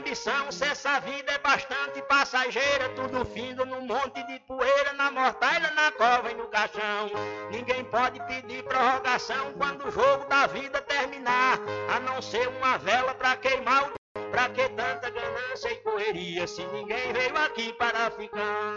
Ambição? Se essa vida é bastante passageira, tudo findo num monte de poeira, na mortalha, na cova e no caixão. Ninguém pode pedir prorrogação quando o jogo da vida terminar, a não ser uma vela pra queimar o. Pra que tanta ganância e correria, se ninguém veio aqui para ficar?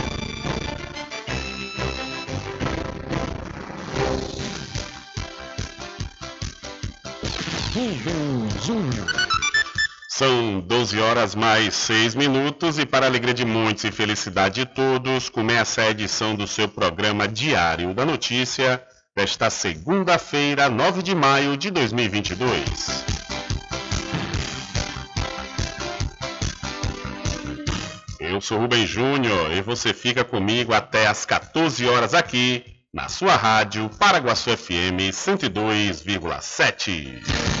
São 12 horas mais 6 minutos e para alegria de muitos e felicidade de todos, começa a edição do seu programa Diário da Notícia desta segunda-feira, 9 de maio de 2022. Eu sou Rubem Júnior e você fica comigo até às 14 horas aqui na sua rádio Paraguaçu FM 102,7.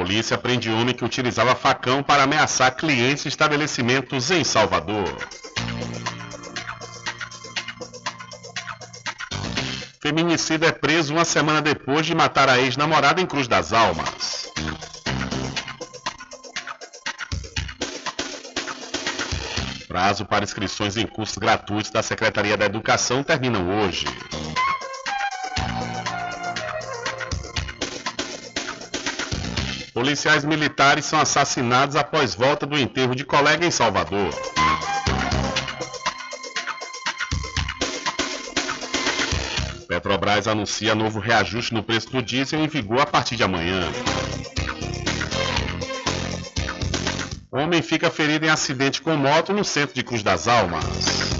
Polícia prende homem que utilizava facão para ameaçar clientes de estabelecimentos em Salvador. Feminicida é preso uma semana depois de matar a ex-namorada em Cruz das Almas. Prazo para inscrições em cursos gratuitos da Secretaria da Educação terminam hoje. Policiais militares são assassinados após volta do enterro de colega em Salvador. Petrobras anuncia novo reajuste no preço do diesel em vigor a partir de amanhã. Homem fica ferido em acidente com moto no centro de Cruz das Almas.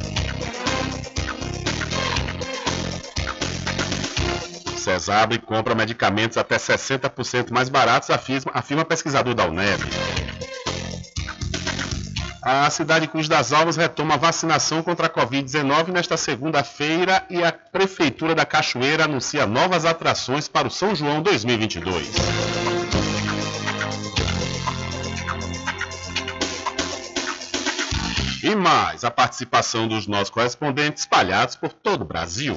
Cesabre compra medicamentos até 60% mais baratos, afirma, afirma pesquisador da UNEB. A cidade de Cruz das Almas retoma a vacinação contra a Covid-19 nesta segunda-feira e a Prefeitura da Cachoeira anuncia novas atrações para o São João 2022. E mais a participação dos nossos correspondentes espalhados por todo o Brasil.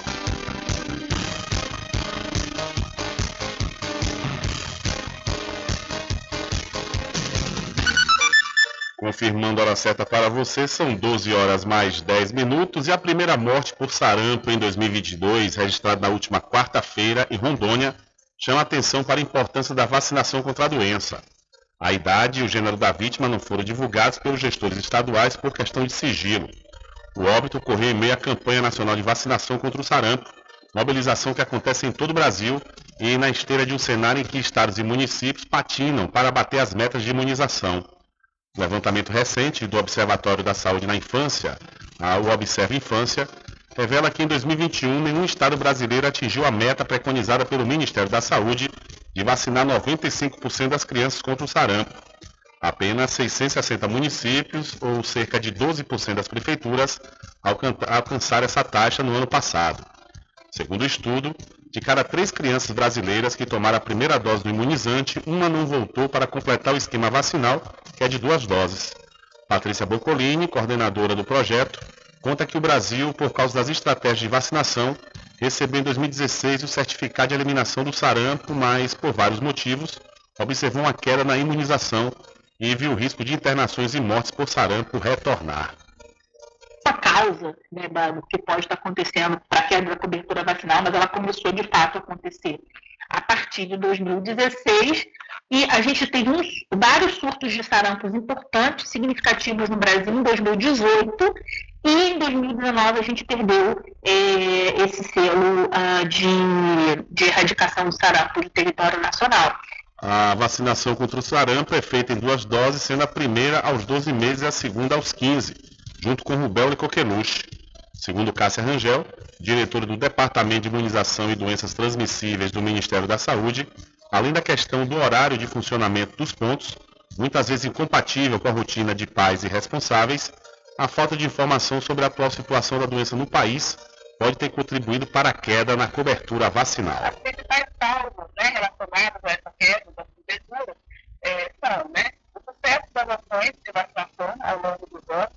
Confirmando a hora certa para você, são 12 horas mais 10 minutos e a primeira morte por sarampo em 2022, registrada na última quarta-feira em Rondônia, chama atenção para a importância da vacinação contra a doença. A idade e o gênero da vítima não foram divulgados pelos gestores estaduais por questão de sigilo. O óbito ocorreu em meio à campanha nacional de vacinação contra o sarampo, mobilização que acontece em todo o Brasil e na esteira de um cenário em que estados e municípios patinam para bater as metas de imunização. Levantamento recente do Observatório da Saúde na Infância, o Observa Infância, revela que em 2021 nenhum estado brasileiro atingiu a meta preconizada pelo Ministério da Saúde de vacinar 95% das crianças contra o sarampo. Apenas 660 municípios, ou cerca de 12% das prefeituras, alcançaram essa taxa no ano passado. Segundo o estudo, de cada três crianças brasileiras que tomaram a primeira dose do imunizante, uma não voltou para completar o esquema vacinal, que é de duas doses. Patrícia Boccolini, coordenadora do projeto, conta que o Brasil, por causa das estratégias de vacinação, recebeu em 2016 o certificado de eliminação do sarampo, mas, por vários motivos, observou uma queda na imunização e viu o risco de internações e mortes por sarampo retornar a causa né, do que pode estar acontecendo para a queda da cobertura vacinal, mas ela começou de fato a acontecer a partir de 2016 e a gente tem uns, vários surtos de sarampos importantes, significativos no Brasil em 2018 e em 2019 a gente perdeu é, esse selo uh, de, de erradicação do sarampo do território nacional. A vacinação contra o sarampo é feita em duas doses, sendo a primeira aos 12 meses e a segunda aos 15 junto com rubéola e coqueluche. Segundo Cássia Rangel, diretora do Departamento de Imunização e Doenças Transmissíveis do Ministério da Saúde, além da questão do horário de funcionamento dos pontos, muitas vezes incompatível com a rotina de pais e responsáveis, a falta de informação sobre a atual situação da doença no país pode ter contribuído para a queda na cobertura vacinal. As principais causas né, relacionadas a essa queda é, são né, o sucesso das ações de vacinação ao longo dos anos,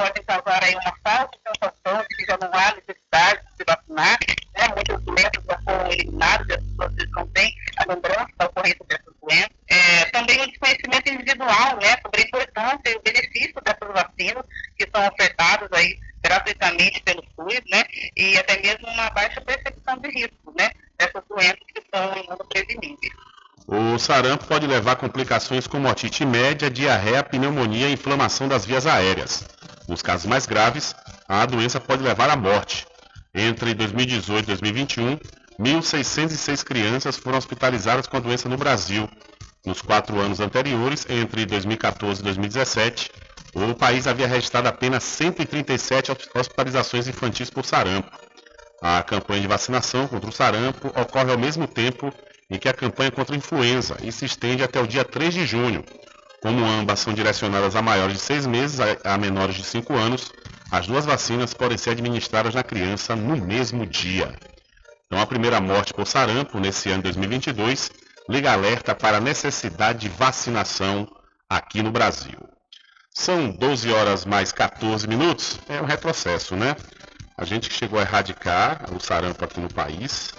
que podem causar aí uma falsa sensação de que já não há necessidade de se vacinar. Né? Muitas doenças já foram eliminadas as pessoas não têm a lembrança da ocorrência dessas doenças. É, também o desconhecimento individual né, sobre a importância e o benefício dessas vacinas que são ofertadas aí gratuitamente pelo SUS, né, e até mesmo uma baixa percepção de risco, né, dessas doenças que são imunopreveníveis. O sarampo pode levar complicações como otite média, diarreia, pneumonia e inflamação das vias aéreas. Nos casos mais graves, a doença pode levar à morte. Entre 2018 e 2021, 1.606 crianças foram hospitalizadas com a doença no Brasil. Nos quatro anos anteriores, entre 2014 e 2017, o país havia registrado apenas 137 hospitalizações infantis por sarampo. A campanha de vacinação contra o sarampo ocorre ao mesmo tempo em que a campanha contra a influenza e se estende até o dia 3 de junho. Como ambas são direcionadas a maiores de 6 meses a menores de 5 anos, as duas vacinas podem ser administradas na criança no mesmo dia. Então, a primeira morte por sarampo nesse ano de 2022 liga alerta para a necessidade de vacinação aqui no Brasil. São 12 horas mais 14 minutos. É um retrocesso, né? A gente chegou a erradicar o sarampo aqui no país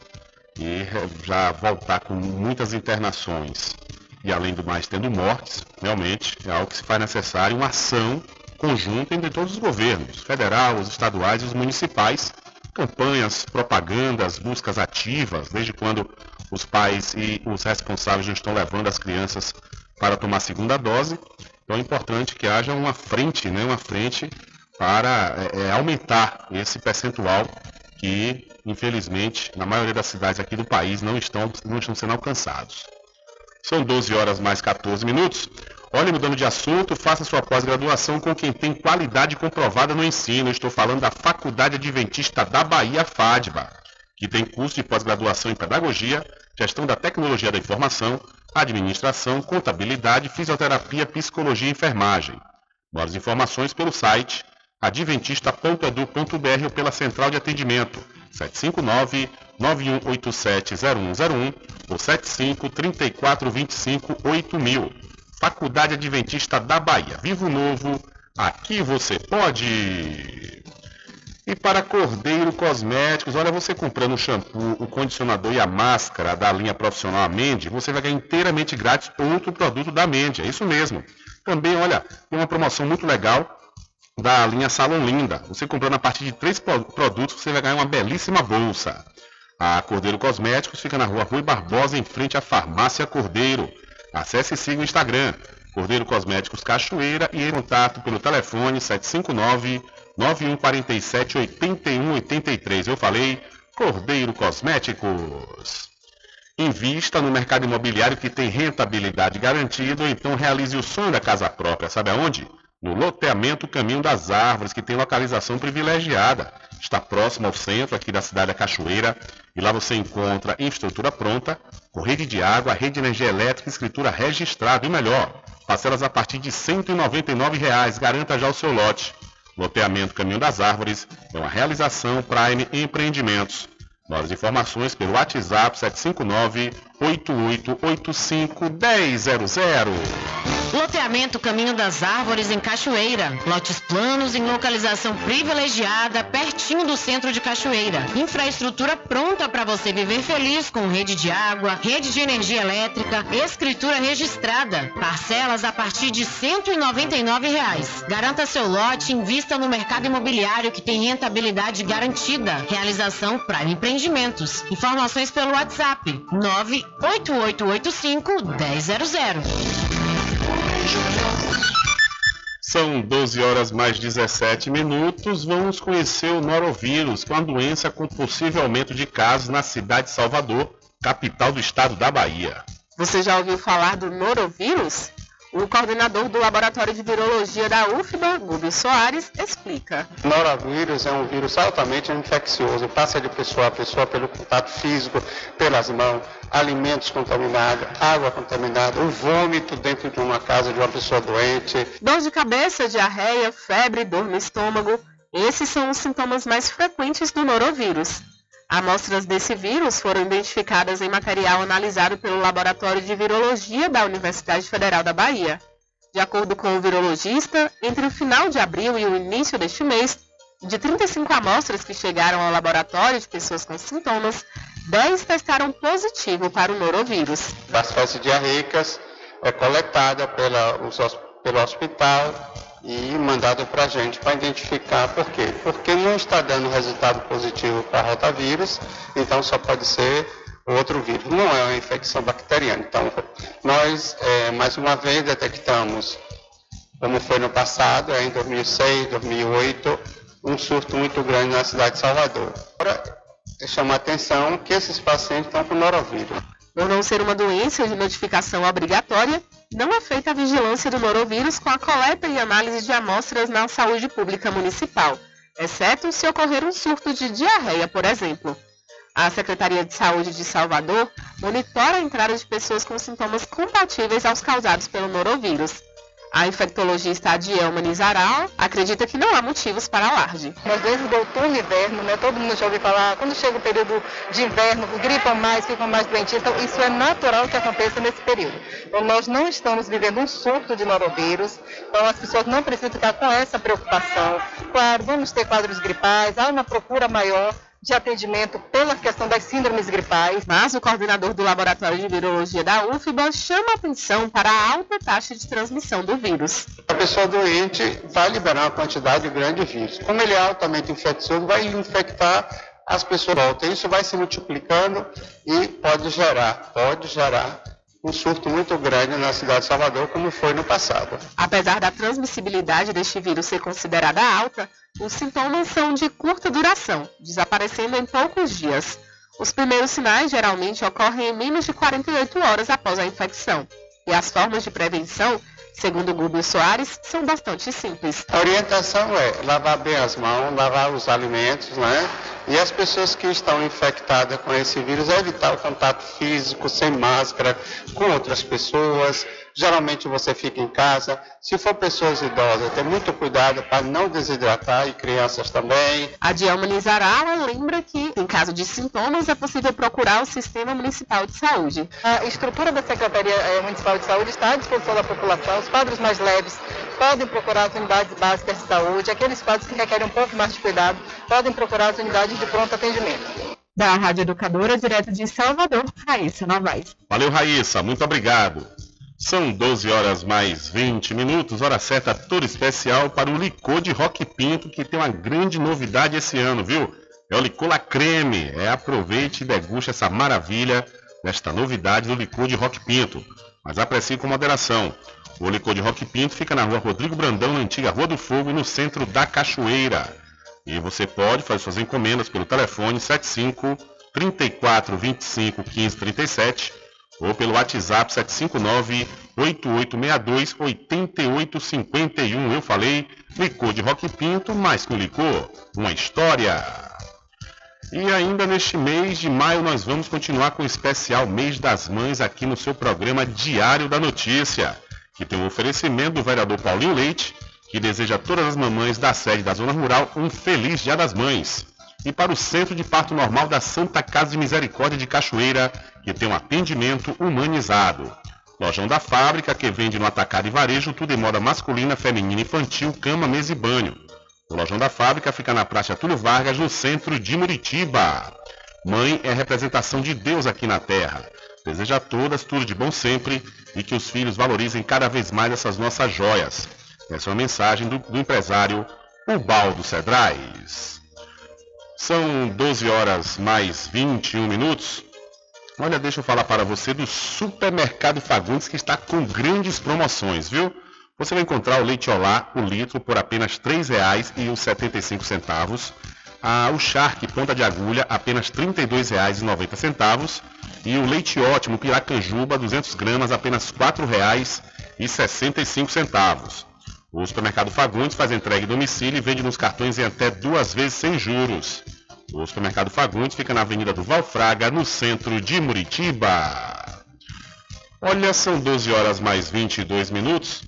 e já voltar com muitas internações e além do mais tendo mortes, realmente é algo que se faz necessário uma ação conjunta entre todos os governos, federal, os estaduais e os municipais, campanhas, propagandas, buscas ativas, desde quando os pais e os responsáveis não estão levando as crianças para tomar a segunda dose. Então é importante que haja uma frente, né, uma frente para é, é, aumentar esse percentual que, infelizmente, na maioria das cidades aqui do país não estão, não estão sendo alcançados. São 12 horas mais 14 minutos. Olhe, mudando de assunto, faça sua pós-graduação com quem tem qualidade comprovada no ensino. Estou falando da Faculdade Adventista da Bahia, FADBA, que tem curso de pós-graduação em Pedagogia, Gestão da Tecnologia da Informação, Administração, Contabilidade, Fisioterapia, Psicologia e Enfermagem. Mais informações pelo site adventista.edu.br ou pela central de atendimento 759-9187-0101 ou 75-3425-8000. Faculdade Adventista da Bahia. Vivo Novo, aqui você pode! E para Cordeiro Cosméticos, olha, você comprando o shampoo, o condicionador e a máscara da linha profissional Amende, você vai ganhar inteiramente grátis outro produto da Amende, é isso mesmo. Também, olha, tem uma promoção muito legal da linha Salon Linda. Você comprando a partir de três produtos, você vai ganhar uma belíssima bolsa. A Cordeiro Cosméticos fica na rua Rui Barbosa, em frente à Farmácia Cordeiro. Acesse e siga o Instagram, Cordeiro Cosméticos Cachoeira, e em contato pelo telefone 759 9147 8183. Eu falei Cordeiro Cosméticos. Invista no mercado imobiliário que tem rentabilidade garantida, então realize o sonho da casa própria. Sabe aonde? No loteamento Caminho das Árvores, que tem localização privilegiada. Está próximo ao centro aqui da cidade da Cachoeira e lá você encontra infraestrutura pronta, com de água, rede de energia elétrica escritura registrada. E melhor, parcelas a partir de 199 reais. Garanta já o seu lote. Loteamento Caminho das Árvores é uma realização Prime Empreendimentos. Mais informações pelo WhatsApp 759 8885 100. Loteamento Caminho das Árvores em Cachoeira. Lotes planos em localização privilegiada, pertinho do centro de Cachoeira. Infraestrutura pronta para você viver feliz com rede de água, rede de energia elétrica, escritura registrada. Parcelas a partir de 199 reais. Garanta seu lote invista no mercado imobiliário que tem rentabilidade garantida. Realização Prime Empreendimentos. Informações pelo WhatsApp 98885 100. São 12 horas mais 17 minutos. Vamos conhecer o norovírus, com a doença com possível aumento de casos na cidade de Salvador, capital do estado da Bahia. Você já ouviu falar do norovírus? O coordenador do Laboratório de Virologia da UFBA, Gubio Soares, explica. Norovírus é um vírus altamente infeccioso, passa de pessoa a pessoa pelo contato físico, pelas mãos, alimentos contaminados, água contaminada, o vômito dentro de uma casa de uma pessoa doente. Dor de cabeça, diarreia, febre, dor no estômago, esses são os sintomas mais frequentes do norovírus. Amostras desse vírus foram identificadas em material analisado pelo Laboratório de Virologia da Universidade Federal da Bahia. De acordo com o virologista, entre o final de abril e o início deste mês, de 35 amostras que chegaram ao laboratório de pessoas com sintomas, 10 testaram positivo para o norovírus. Das fezes diarreicas é coletada pela, pelo hospital e mandado para a gente para identificar por quê. Porque não está dando resultado positivo para rotavírus, então só pode ser outro vírus. Não é uma infecção bacteriana. Então, nós, é, mais uma vez, detectamos, como foi no passado, é, em 2006, 2008, um surto muito grande na cidade de Salvador. Agora, chama a atenção que esses pacientes estão com norovírus. Por não ser uma doença de notificação obrigatória, não é feita a vigilância do norovírus com a coleta e análise de amostras na saúde pública municipal, exceto se ocorrer um surto de diarreia, por exemplo. A Secretaria de Saúde de Salvador monitora a entrada de pessoas com sintomas compatíveis aos causados pelo norovírus. A infectologista Adielma Nizaral acredita que não há motivos para alarde. Nós desde o outono e inverno, né, todo mundo já ouviu falar, quando chega o período de inverno, gripam mais, ficam mais doentes, então isso é natural que aconteça nesse período. Então nós não estamos vivendo um surto de norovírus, então as pessoas não precisam ficar com essa preocupação. Claro, vamos ter quadros gripais, há uma procura maior de atendimento pela questão das síndromes gripais. Mas o coordenador do Laboratório de Virologia da UFBA chama atenção para a alta taxa de transmissão do vírus. A pessoa doente vai liberar uma quantidade grande de vírus. Como ele é altamente infeccioso, vai infectar as pessoas. Isso vai se multiplicando e pode gerar, pode gerar um surto muito grande na cidade de Salvador, como foi no passado. Apesar da transmissibilidade deste vírus ser considerada alta, os sintomas são de curta duração, desaparecendo em poucos dias. Os primeiros sinais geralmente ocorrem em menos de 48 horas após a infecção. E as formas de prevenção Segundo Gugu Soares, são bastante simples. A orientação é lavar bem as mãos, lavar os alimentos, né? E as pessoas que estão infectadas com esse vírus, evitar o contato físico, sem máscara, com outras pessoas, Geralmente você fica em casa. Se for pessoas idosas, ter muito cuidado para não desidratar e crianças também. A Dielma Nizarala lembra que, em caso de sintomas, é possível procurar o Sistema Municipal de Saúde. A estrutura da Secretaria eh, Municipal de Saúde está à disposição da população. Os quadros mais leves podem procurar as unidades básicas de saúde. Aqueles quadros que requerem um pouco mais de cuidado podem procurar as unidades de pronto atendimento. Da Rádio Educadora, direto de Salvador, Raíssa Novaes. Valeu, Raíssa. Muito obrigado. São 12 horas mais 20 minutos, hora certa toda especial para o licor de Rock Pinto, que tem uma grande novidade esse ano, viu? É o licor La Creme. É, aproveite e deguste essa maravilha desta novidade do licor de Rock Pinto. Mas aprecie com moderação. O licor de Rock Pinto fica na rua Rodrigo Brandão, na antiga Rua do Fogo, no centro da Cachoeira. E você pode fazer suas encomendas pelo telefone 75 34 25 15 37 ou pelo WhatsApp 759-8862-8851. Eu falei licor de Rock Pinto, mais que um licor, uma história. E ainda neste mês de maio nós vamos continuar com o especial Mês das Mães aqui no seu programa Diário da Notícia, que tem um oferecimento do vereador Paulinho Leite, que deseja a todas as mamães da sede da Zona Rural um feliz Dia das Mães e para o Centro de Parto Normal da Santa Casa de Misericórdia de Cachoeira, que tem um atendimento humanizado. Lojão da Fábrica, que vende no atacado e varejo tudo em moda masculina, feminina, infantil, cama, mesa e banho. O Lojão da Fábrica fica na Praça Túlio Vargas, no centro de Muritiba. Mãe é representação de Deus aqui na Terra. Deseja a todas tudo de bom sempre e que os filhos valorizem cada vez mais essas nossas joias. Essa é uma mensagem do, do empresário Ubaldo Cedrais. São 12 horas mais 21 minutos. Olha, deixa eu falar para você do Supermercado Fagundes que está com grandes promoções, viu? Você vai encontrar o leite Olá, o litro, por apenas R$ 3,75. Ah, o Shark Ponta de Agulha, apenas R$ 32,90. E o leite ótimo Piracanjuba, 200 gramas, apenas R$ centavos. O supermercado Fagundes faz entrega em domicílio e vende nos cartões em até duas vezes sem juros. O supermercado Fagundes fica na Avenida do Valfraga, no centro de Muritiba. Olha, são 12 horas mais 22 minutos.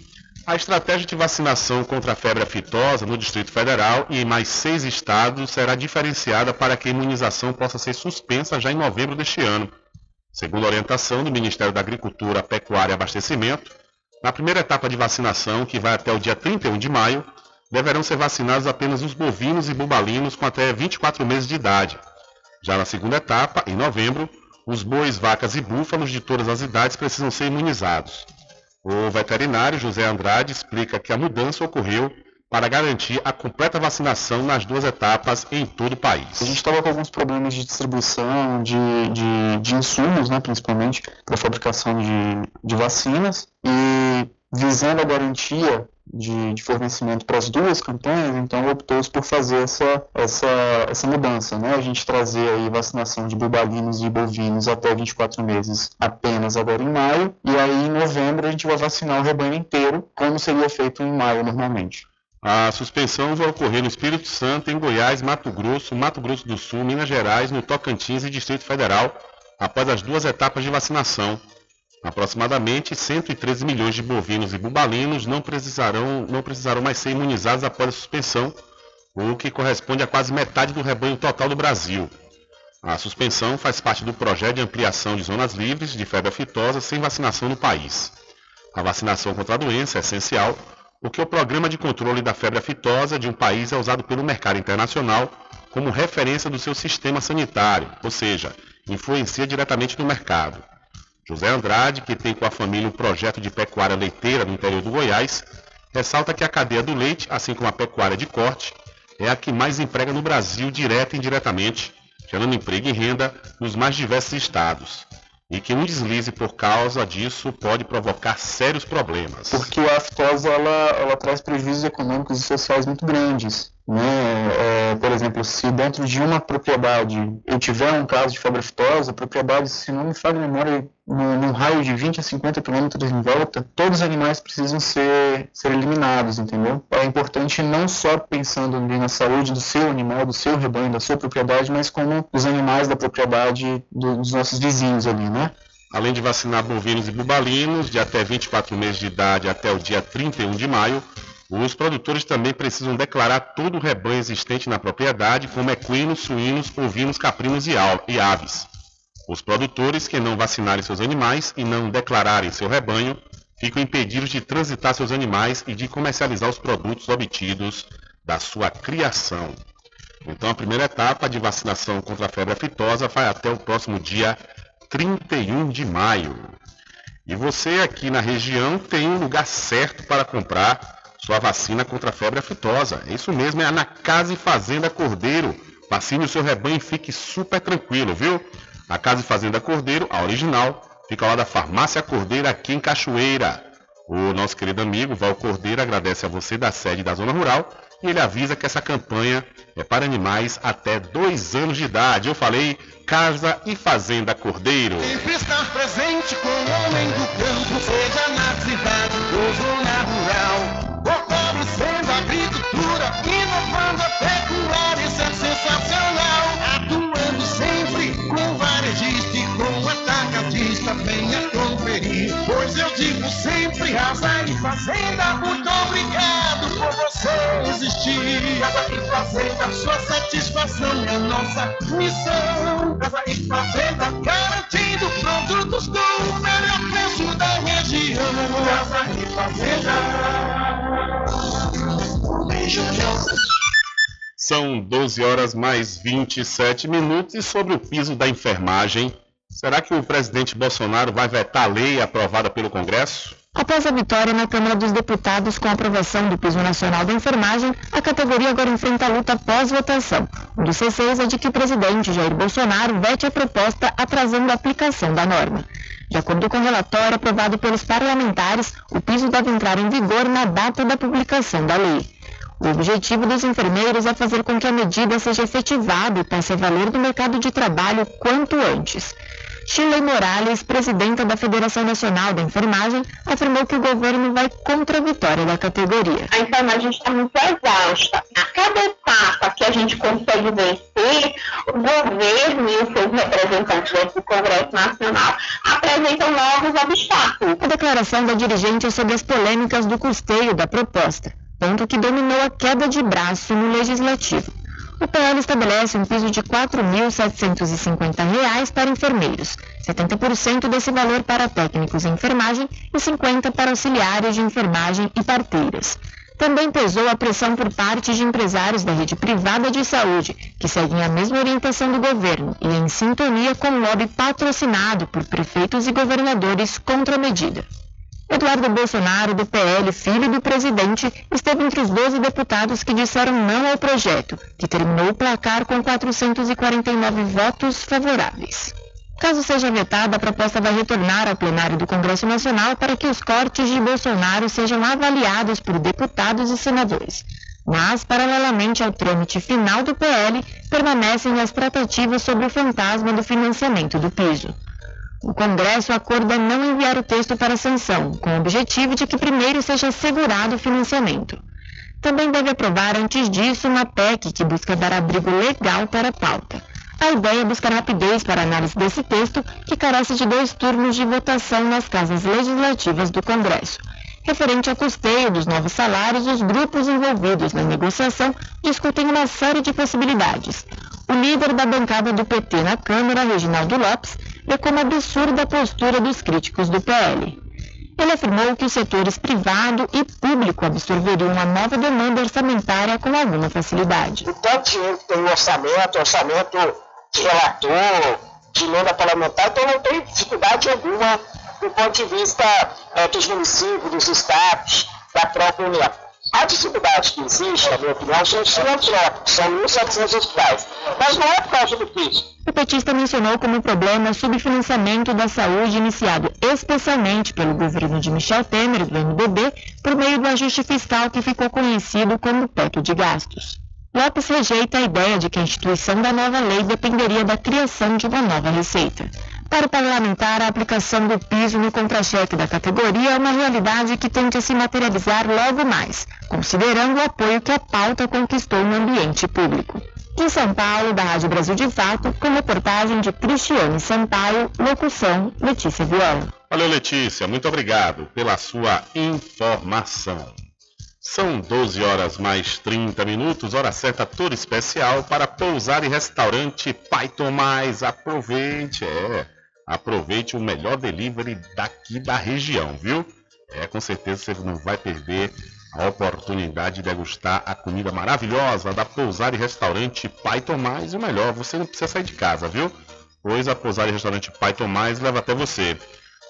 A estratégia de vacinação contra a febre aftosa no Distrito Federal e em mais seis estados será diferenciada para que a imunização possa ser suspensa já em novembro deste ano. Segundo a orientação do Ministério da Agricultura, Pecuária e Abastecimento, na primeira etapa de vacinação, que vai até o dia 31 de maio, deverão ser vacinados apenas os bovinos e bubalinos com até 24 meses de idade. Já na segunda etapa, em novembro, os bois, vacas e búfalos de todas as idades precisam ser imunizados. O veterinário José Andrade explica que a mudança ocorreu para garantir a completa vacinação nas duas etapas em todo o país. A gente estava com alguns problemas de distribuição de, de, de insumos, né, principalmente para fabricação de, de vacinas, e visando a garantia de, de, fornecimento para as duas campanhas, então optou-se por fazer essa, essa, essa mudança, né? A gente trazer aí vacinação de bubalinos e bovinos até 24 meses apenas agora em maio, e aí em novembro a gente vai vacinar o rebanho inteiro, como seria feito em maio normalmente. A suspensão vai ocorrer no Espírito Santo, em Goiás, Mato Grosso, Mato Grosso do Sul, Minas Gerais, no Tocantins e Distrito Federal, após as duas etapas de vacinação, Aproximadamente 113 milhões de bovinos e bubalinos não precisarão, não precisarão mais ser imunizados após a suspensão, o que corresponde a quase metade do rebanho total do Brasil. A suspensão faz parte do projeto de ampliação de zonas livres de febre aftosa sem vacinação no país. A vacinação contra a doença é essencial, porque o programa de controle da febre aftosa de um país é usado pelo mercado internacional como referência do seu sistema sanitário, ou seja, influencia diretamente no mercado. José Andrade, que tem com a família um projeto de pecuária leiteira no interior do Goiás, ressalta que a cadeia do leite, assim como a pecuária de corte, é a que mais emprega no Brasil direta e indiretamente, gerando emprego e renda nos mais diversos estados. E que um deslize por causa disso pode provocar sérios problemas. Porque a aftosa ela, ela traz prejuízos econômicos e sociais muito grandes. Né? É, por exemplo, se dentro de uma propriedade eu tiver um caso de febre aftosa, a propriedade, se não me falha a memória, num, raio de 20 a 50 quilômetros em volta, todos os animais precisam ser, ser eliminados, entendeu? É importante não só pensando na saúde do seu animal, do seu rebanho, da sua propriedade, mas como os animais da propriedade do, dos nossos vizinhos ali, né? Além de vacinar bovinos e bubalinos de até 24 meses de idade até o dia 31 de maio, os produtores também precisam declarar todo o rebanho existente na propriedade, como equinos, suínos, ovinos, caprinos e aves. Os produtores que não vacinarem seus animais e não declararem seu rebanho ficam impedidos de transitar seus animais e de comercializar os produtos obtidos da sua criação. Então, a primeira etapa de vacinação contra a febre aftosa vai até o próximo dia 31 de maio. E você aqui na região tem um lugar certo para comprar sua vacina contra a febre aftosa. É isso mesmo, é na Casa e Fazenda Cordeiro. Vacine o seu rebanho e fique super tranquilo, viu? A Casa e Fazenda Cordeiro, a original, fica lá da Farmácia Cordeiro, aqui em Cachoeira. O nosso querido amigo Val Cordeiro agradece a você da sede da Zona Rural e ele avisa que essa campanha é para animais até dois anos de idade. Eu falei Casa e Fazenda Cordeiro. Sempre estar presente com o homem do campo, seja na cidade ou zona rural atacadista, venha conferir. Pois eu digo sempre, Casa e Fazenda, muito obrigado por você existir. Casa e Fazenda, sua satisfação é nossa missão. Casa e Fazenda, garantindo produtos com o melhor preço da região. Casa e Fazenda. São 12 horas mais 27 minutos e sobre o piso da enfermagem, será que o presidente Bolsonaro vai vetar a lei aprovada pelo Congresso? Após a vitória na Câmara dos Deputados com a aprovação do piso nacional da enfermagem, a categoria agora enfrenta a luta pós-votação. Um dos receios é de que o presidente Jair Bolsonaro vete a proposta atrasando a aplicação da norma. De acordo com o relatório aprovado pelos parlamentares, o piso deve entrar em vigor na data da publicação da lei. O objetivo dos enfermeiros é fazer com que a medida seja efetivada e passe a valer no mercado de trabalho quanto antes. Shirley Morales, presidenta da Federação Nacional da Enfermagem, afirmou que o governo vai contra a vitória da categoria. A enfermagem está muito exausta. A cada etapa que a gente consegue vencer, o governo e os seus representantes do Congresso Nacional apresentam novos obstáculos. A declaração da dirigente sobre as polêmicas do custeio da proposta, ponto que dominou a queda de braço no legislativo. O PL estabelece um piso de R$ 4.750 para enfermeiros, 70% desse valor para técnicos em enfermagem e 50% para auxiliares de enfermagem e parteiras. Também pesou a pressão por parte de empresários da rede privada de saúde, que seguem a mesma orientação do governo e em sintonia com o lobby patrocinado por prefeitos e governadores contra a medida. Eduardo Bolsonaro, do PL, filho do presidente, esteve entre os 12 deputados que disseram não ao projeto, que terminou o placar com 449 votos favoráveis. Caso seja vetada, a proposta vai retornar ao plenário do Congresso Nacional para que os cortes de Bolsonaro sejam avaliados por deputados e senadores. Mas, paralelamente ao trâmite final do PL, permanecem as tratativas sobre o fantasma do financiamento do piso. O Congresso acorda não enviar o texto para sanção, com o objetivo de que primeiro seja assegurado o financiamento. Também deve aprovar antes disso uma PEC que busca dar abrigo legal para a pauta. A ideia é buscar rapidez para a análise desse texto, que carece de dois turnos de votação nas casas legislativas do Congresso. Referente ao custeio dos novos salários, os grupos envolvidos na negociação discutem uma série de possibilidades. O líder da bancada do PT na Câmara, Reginaldo Lopes, vê como absurda a postura dos críticos do PL. Ele afirmou que os setores privado e público absorveriam uma nova demanda orçamentária com alguma facilidade. O tanto dinheiro que tem no orçamento, orçamento de relator, de emenda parlamentar, então não tem dificuldade alguma do ponto de vista é, dos municípios, dos estados, da própria União. A dificuldade que existe, na minha opinião, são os filantrópicos, são 1.700 hospitais, mas não é por causa do. O petista mencionou como problema o subfinanciamento da saúde iniciado especialmente pelo governo de Michel Temer, do MDB, por meio do ajuste fiscal que ficou conhecido como teto de gastos. Lopes rejeita a ideia de que a instituição da nova lei dependeria da criação de uma nova receita. Para o parlamentar, a aplicação do piso no contra-cheque da categoria é uma realidade que tende a se materializar logo mais, considerando o apoio que a pauta conquistou no ambiente público. De São Paulo, da Rádio Brasil de Fato, com reportagem de Cristiane Sampaio, locução Letícia Viola. Valeu, Letícia. Muito obrigado pela sua informação. São 12 horas mais 30 minutos, hora certa toda especial para pousar e restaurante Pai Tomás. Aproveite, é. Aproveite o melhor delivery daqui da região, viu? É, com certeza você não vai perder a oportunidade de degustar a comida maravilhosa da Pousar e Restaurante Pai Tomás. E melhor, você não precisa sair de casa, viu? Pois a Pousar e Restaurante Pai Tomás leva até você.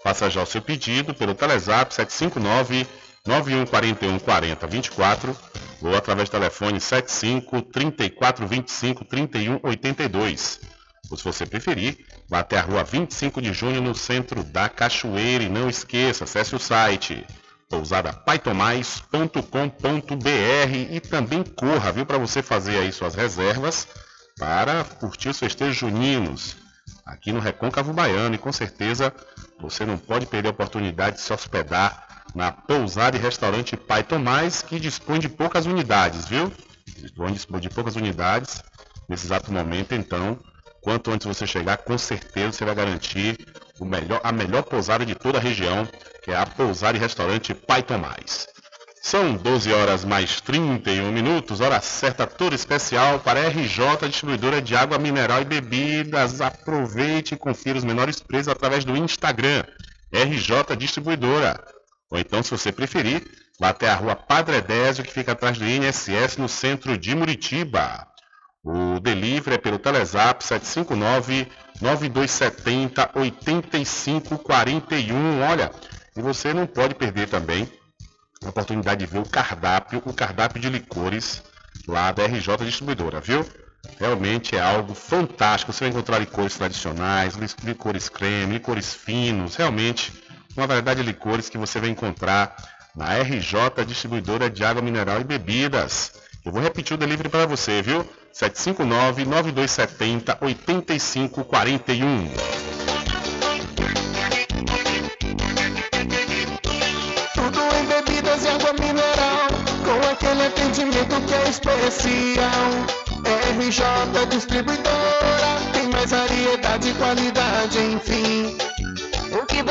Faça já o seu pedido pelo Telezap 759 9141 40 24 ou através do telefone 75 34 25 31 82. Ou se você preferir, vá até a rua 25 de junho no centro da Cachoeira e não esqueça, acesse o site pousadapaitomais.com.br e também corra, viu, para você fazer aí suas reservas para curtir os festejos juninos aqui no Recôncavo Baiano e com certeza você não pode perder a oportunidade de se hospedar na pousada e restaurante Pai Tomás, que dispõe de poucas unidades, viu? Dispõe de poucas unidades nesse exato momento, então, quanto antes você chegar, com certeza você vai garantir o melhor, a melhor pousada de toda a região, que é a pousada e restaurante Pai Tomás. São 12 horas mais 31 minutos, hora certa toda especial para a RJ Distribuidora de Água Mineral e Bebidas. Aproveite e confira os menores preços através do Instagram, RJ Distribuidora. Ou então, se você preferir, vá até a rua Padre Désio, que fica atrás do INSS, no centro de Muritiba. O delivery é pelo Telezap 759-9270-8541. Olha, e você não pode perder também a oportunidade de ver o cardápio, o cardápio de licores lá da RJ Distribuidora, viu? Realmente é algo fantástico. Você vai encontrar licores tradicionais, licores creme, licores finos, realmente uma variedade de licores que você vai encontrar na RJ Distribuidora de Água Mineral e Bebidas. Eu vou repetir o delivery para você, viu? 759-9270-8541. Tudo em bebidas e água mineral, com aquele atendimento que é especial. RJ Distribuidora, tem mais variedade e qualidade, enfim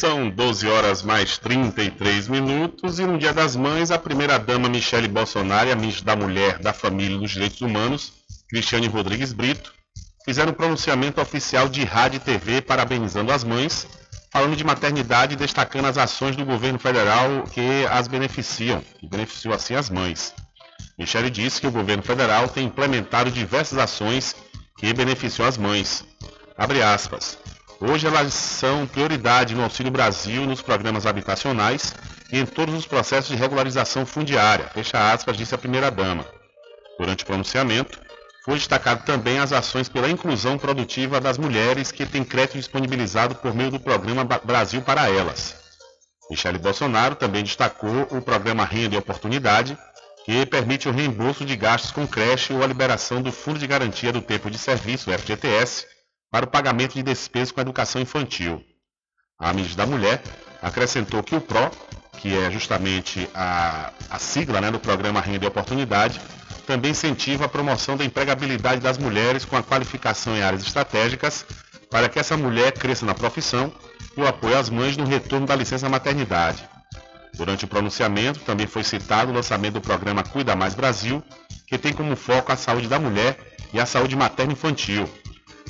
São 12 horas mais 33 minutos e no Dia das Mães, a primeira-dama Michele Bolsonaro e a ministra da Mulher, da Família e dos Direitos Humanos, Cristiane Rodrigues Brito, fizeram um pronunciamento oficial de rádio e TV parabenizando as mães, falando de maternidade e destacando as ações do governo federal que as beneficiam, que beneficiou assim as mães. Michele disse que o governo federal tem implementado diversas ações que beneficiam as mães. Abre aspas. Hoje elas são prioridade no Auxílio Brasil, nos programas habitacionais e em todos os processos de regularização fundiária, fecha aspas, disse a primeira-dama. Durante o pronunciamento, foi destacado também as ações pela inclusão produtiva das mulheres que têm crédito disponibilizado por meio do programa Brasil para Elas. Michele Bolsonaro também destacou o programa Renda e Oportunidade, que permite o reembolso de gastos com creche ou a liberação do Fundo de Garantia do Tempo de Serviço, FGTS, para o pagamento de despesas com a educação infantil. A ministra da Mulher acrescentou que o PRO, que é justamente a, a sigla né, do programa Renda e Oportunidade, também incentiva a promoção da empregabilidade das mulheres com a qualificação em áreas estratégicas para que essa mulher cresça na profissão e o apoio às mães no retorno da licença maternidade. Durante o pronunciamento, também foi citado o lançamento do programa Cuida Mais Brasil, que tem como foco a saúde da mulher e a saúde materna infantil.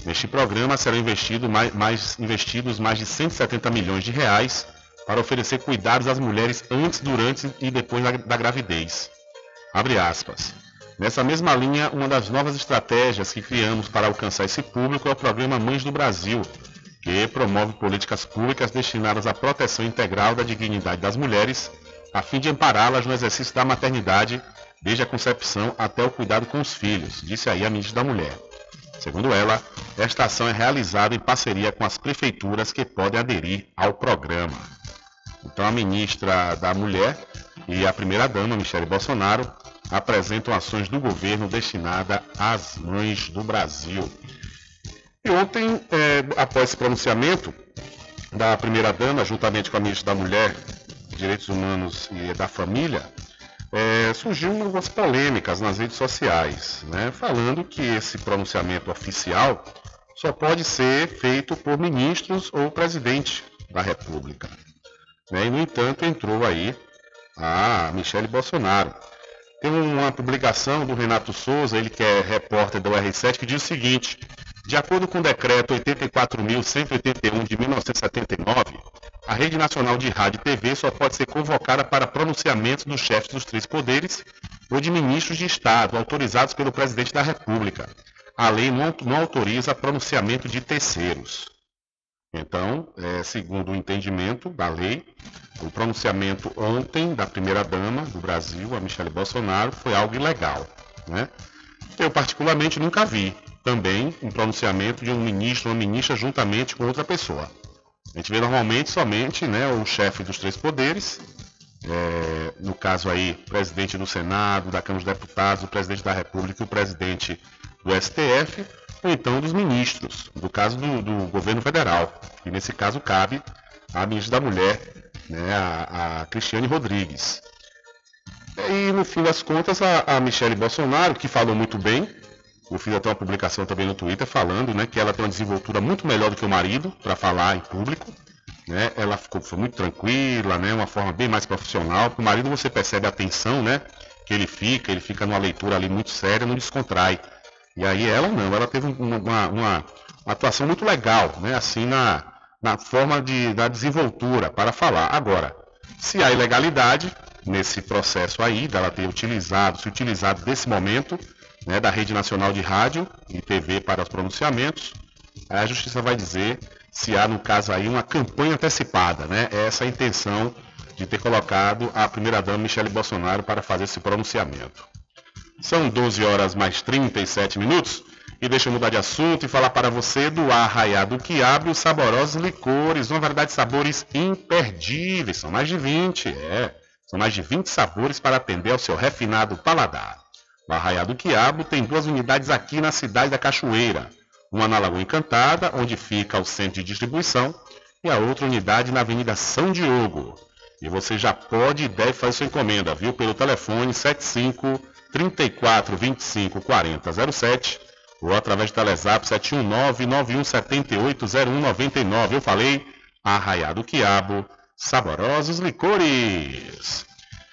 Neste programa serão investido mais, mais- investidos mais de 170 milhões de reais para oferecer cuidados às mulheres antes, durante e depois da, da gravidez. Abre aspas. Nessa mesma linha, uma das novas estratégias que criamos para alcançar esse público é o programa Mães do Brasil, que promove políticas públicas destinadas à proteção integral da dignidade das mulheres, a fim de ampará-las no exercício da maternidade, desde a concepção até o cuidado com os filhos, disse aí a ministra da Mulher. Segundo ela, esta ação é realizada em parceria com as prefeituras que podem aderir ao programa. Então, a ministra da Mulher e a primeira-dama, Michele Bolsonaro, apresentam ações do governo destinadas às mães do Brasil. E ontem, eh, após esse pronunciamento da primeira-dama, juntamente com a ministra da Mulher, Direitos Humanos e da Família, eh, surgiu algumas polêmicas nas redes sociais, né, falando que esse pronunciamento oficial só pode ser feito por ministros ou presidente da República. Né, e, no entanto, entrou aí a Michele Bolsonaro. Tem uma publicação do Renato Souza, ele que é repórter do R7, que diz o seguinte: de acordo com o decreto 84.181 de 1979, a Rede Nacional de Rádio e TV só pode ser convocada para pronunciamentos dos chefes dos três poderes ou de ministros de Estado autorizados pelo presidente da República. A lei não, não autoriza pronunciamento de terceiros. Então, é, segundo o entendimento da lei, o pronunciamento ontem da primeira-dama do Brasil, a Michele Bolsonaro, foi algo ilegal. Né? Eu, particularmente, nunca vi também um pronunciamento de um ministro ou uma ministra juntamente com outra pessoa. A gente vê normalmente somente né, o chefe dos três poderes, é, no caso aí, presidente do Senado, da Câmara dos Deputados, o presidente da República e o presidente do STF, ou então dos ministros, no caso do, do governo federal. E nesse caso cabe à ministra da Mulher, né, a, a Cristiane Rodrigues. E no fim das contas, a, a Michele Bolsonaro, que falou muito bem, eu fiz até uma publicação também no Twitter falando né, que ela tem uma desenvoltura muito melhor do que o marido para falar em público. Né? Ela ficou, foi muito tranquila, né? uma forma bem mais profissional. O marido você percebe a tensão né? que ele fica, ele fica numa leitura ali muito séria, não descontrai. E aí ela não, ela teve uma, uma, uma atuação muito legal, né? Assim, na, na forma de, da desenvoltura para falar. Agora, se há ilegalidade nesse processo aí, dela ter utilizado, se utilizado desse momento, né, da Rede Nacional de Rádio e TV para os pronunciamentos, a Justiça vai dizer se há, no caso aí, uma campanha antecipada, né? É essa a intenção de ter colocado a primeira-dama Michele Bolsonaro para fazer esse pronunciamento. São 12 horas mais 37 minutos. E deixa eu mudar de assunto e falar para você do Arraiado Quiabo e os saborosos licores, uma variedade de sabores imperdíveis. São mais de 20, é. São mais de 20 sabores para atender ao seu refinado paladar. O Arraiado Quiabo tem duas unidades aqui na cidade da Cachoeira. Uma na Lagoa Encantada, onde fica o centro de distribuição, e a outra unidade na Avenida São Diogo. E você já pode e deve fazer sua encomenda, viu? Pelo telefone 75 34 25 40 07 ou através do Telezap 719-9178-0199. Eu falei, Arraiado Quiabo, saborosos licores.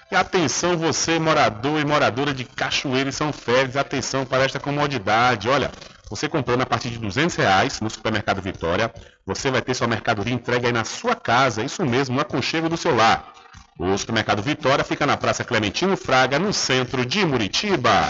E atenção você, morador e moradora de Cachoeira e São Félix, atenção para esta comodidade. Olha, você comprando a partir de 200 reais no supermercado Vitória, você vai ter sua mercadoria entregue aí na sua casa, isso mesmo, no aconchego do seu lar. O supermercado Vitória fica na Praça Clementino Fraga, no centro de Muritiba.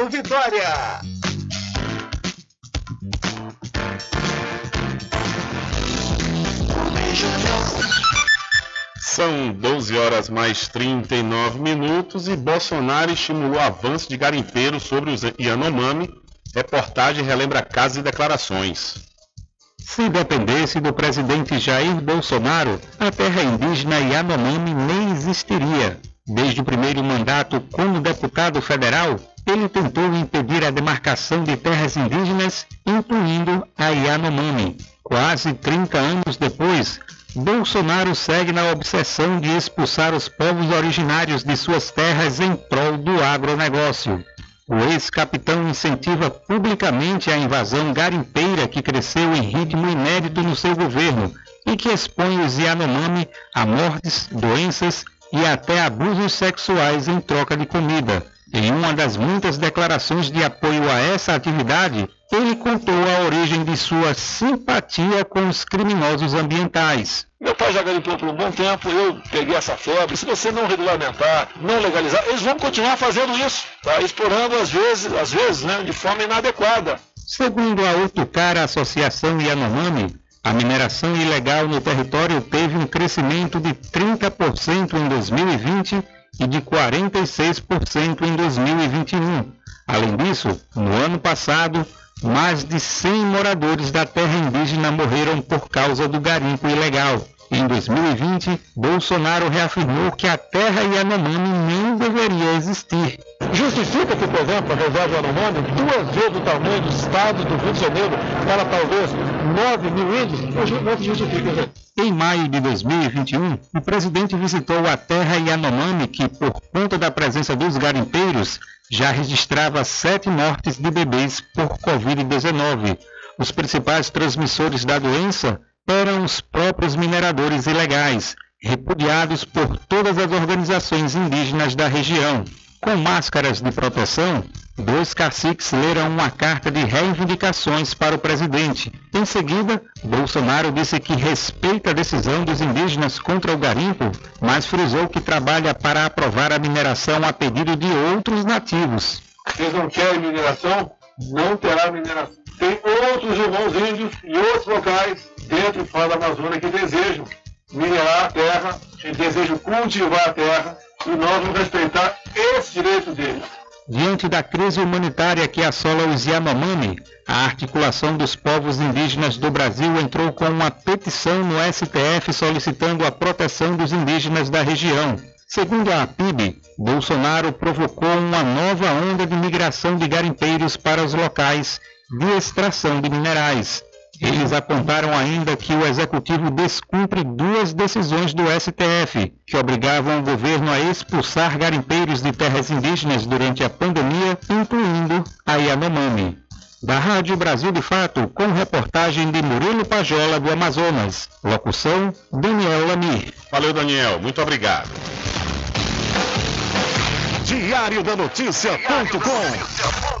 Vitória. São 12 horas mais 39 minutos e Bolsonaro estimulou avanço de garimpeiros sobre os Yanomami. Reportagem relembra casos e declarações. Se dependesse do presidente Jair Bolsonaro, a terra indígena Yanomami nem existiria. Desde o primeiro mandato como deputado federal, ele tentou impedir a demarcação de terras indígenas, incluindo a Yanomami. Quase 30 anos depois, Bolsonaro segue na obsessão de expulsar os povos originários de suas terras em prol do agronegócio. O ex-capitão incentiva publicamente a invasão garimpeira que cresceu em ritmo inédito no seu governo e que expõe os Yanomami a mortes, doenças e até abusos sexuais em troca de comida. Em uma das muitas declarações de apoio a essa atividade, ele contou a origem de sua simpatia com os criminosos ambientais. Meu pai já garimpou por um bom tempo, eu peguei essa febre. Se você não regulamentar, não legalizar, eles vão continuar fazendo isso, tá? explorando às vezes, às vezes, né, de forma inadequada. Segundo a Utucara Associação Yanomami, a mineração ilegal no território teve um crescimento de 30% em 2020 e de 46% em 2021. Além disso, no ano passado, mais de 100 moradores da terra indígena morreram por causa do garimpo ilegal. Em 2020, Bolsonaro reafirmou que a terra Yanomami nem deveria existir. Justifica que, por exemplo, a reserva Yanomami, duas vezes o tamanho do estado do Rio de Janeiro, para talvez 9 mil índios, não se justifica. Em maio de 2021, o presidente visitou a terra Yanomami, que, por conta da presença dos garimpeiros, já registrava sete mortes de bebês por Covid-19. Os principais transmissores da doença eram os próprios mineradores ilegais, repudiados por todas as organizações indígenas da região. Com máscaras de proteção, dois caciques leram uma carta de reivindicações para o presidente. Em seguida, Bolsonaro disse que respeita a decisão dos indígenas contra o garimpo, mas frisou que trabalha para aprovar a mineração a pedido de outros nativos. Eles não querem mineração? Não terá mineração. Tem outros irmãos índios e outros locais dentro e fora da Amazônia que desejam minerar a terra, que desejam cultivar a terra, e nós vamos respeitar esse direito deles. Diante da crise humanitária que assola os Yanomami, a articulação dos povos indígenas do Brasil entrou com uma petição no STF solicitando a proteção dos indígenas da região. Segundo a APIB, Bolsonaro provocou uma nova onda de migração de garimpeiros para os locais de extração de minerais. Eles apontaram ainda que o executivo descumpre duas decisões do STF, que obrigavam o governo a expulsar garimpeiros de terras indígenas durante a pandemia, incluindo a Yanomami. Da Rádio Brasil de Fato, com reportagem de Murilo Pajola do Amazonas. Locução, Daniel Lamir. Valeu, Daniel. Muito obrigado. Diário da Notícia.com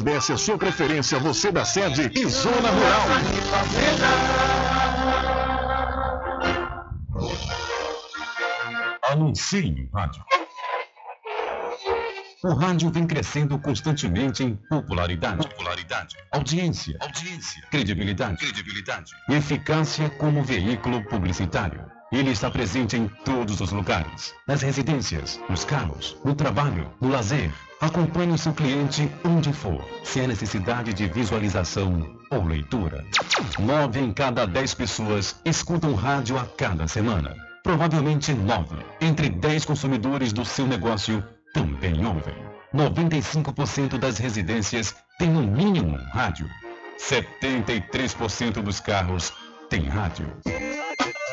agradece a sua preferência, você da sede e zona rural. Anuncie rádio. O rádio vem crescendo constantemente em popularidade, popularidade, audiência, audiência, credibilidade, credibilidade e eficácia como veículo publicitário. Ele está presente em todos os lugares, nas residências, nos carros, no trabalho, no lazer. Acompanhe seu cliente onde for, se há necessidade de visualização ou leitura. Nove em cada dez pessoas escutam rádio a cada semana. Provavelmente nove entre dez consumidores do seu negócio também ouvem. 95% das residências têm no mínimo rádio. 73% dos carros têm rádio.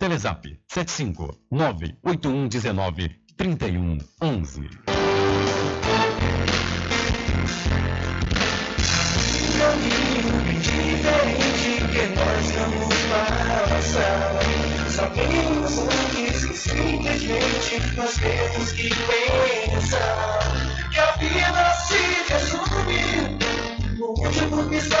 Telezap 75 98119 3111. caminho diferente que nós vamos passar. Sabemos antes que simplesmente nós temos que pensar que a vida se último de.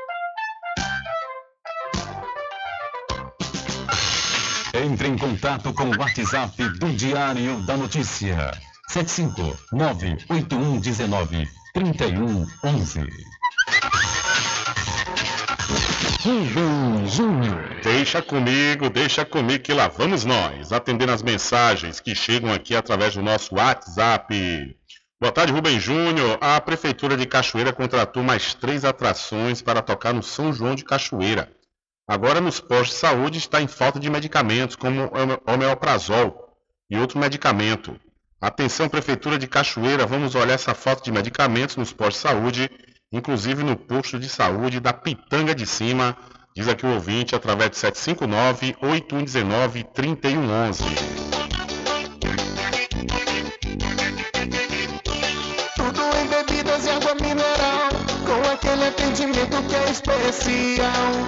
Entre em contato com o WhatsApp do Diário da Notícia. 759-8119-3111. Deixa comigo, deixa comigo que lá vamos nós, atendendo as mensagens que chegam aqui através do nosso WhatsApp. Boa tarde, Rubem Júnior. A Prefeitura de Cachoeira contratou mais três atrações para tocar no São João de Cachoeira. Agora, nos postos de saúde, está em falta de medicamentos, como homeoprazol e outro medicamento. Atenção, Prefeitura de Cachoeira, vamos olhar essa falta de medicamentos nos postos de saúde, inclusive no posto de saúde da Pitanga de Cima, diz aqui o ouvinte, através de 759-8119-3111. Tudo em bebidas e água mineral, com aquele atendimento que é especial.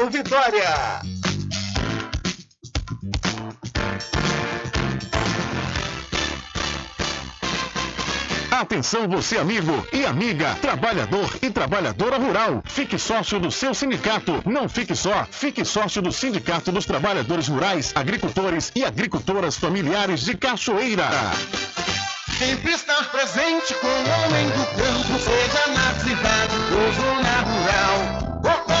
Vitória. Atenção você amigo e amiga, trabalhador e trabalhadora rural. Fique sócio do seu sindicato. Não fique só, fique sócio do Sindicato dos Trabalhadores Rurais, Agricultores e Agricultoras Familiares de Cachoeira. Sempre estar presente com o homem do campo, seja na cidade ou zona rural.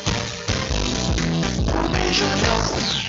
Ok, já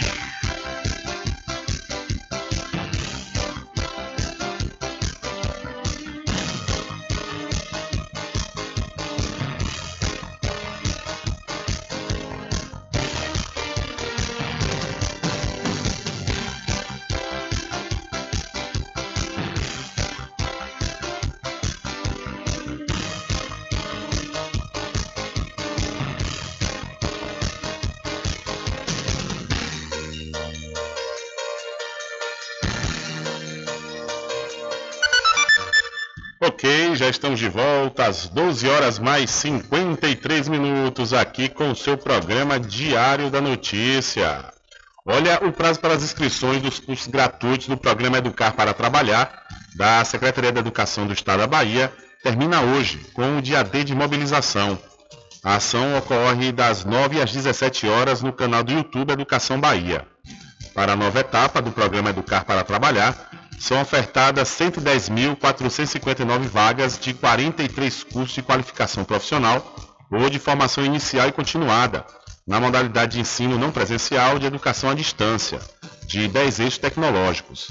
estamos de volta às 12 horas mais 53 minutos aqui com o seu programa Diário da Notícia. Olha, o prazo para as inscrições dos cursos gratuitos do programa Educar para Trabalhar da Secretaria da Educação do Estado da Bahia termina hoje, com o dia D de mobilização. A ação ocorre das 9 às 17 horas no canal do YouTube Educação Bahia. Para a nova etapa do programa Educar para Trabalhar, são ofertadas 110.459 vagas de 43 cursos de qualificação profissional ou de formação inicial e continuada, na modalidade de ensino não presencial de educação à distância, de 10 eixos tecnológicos.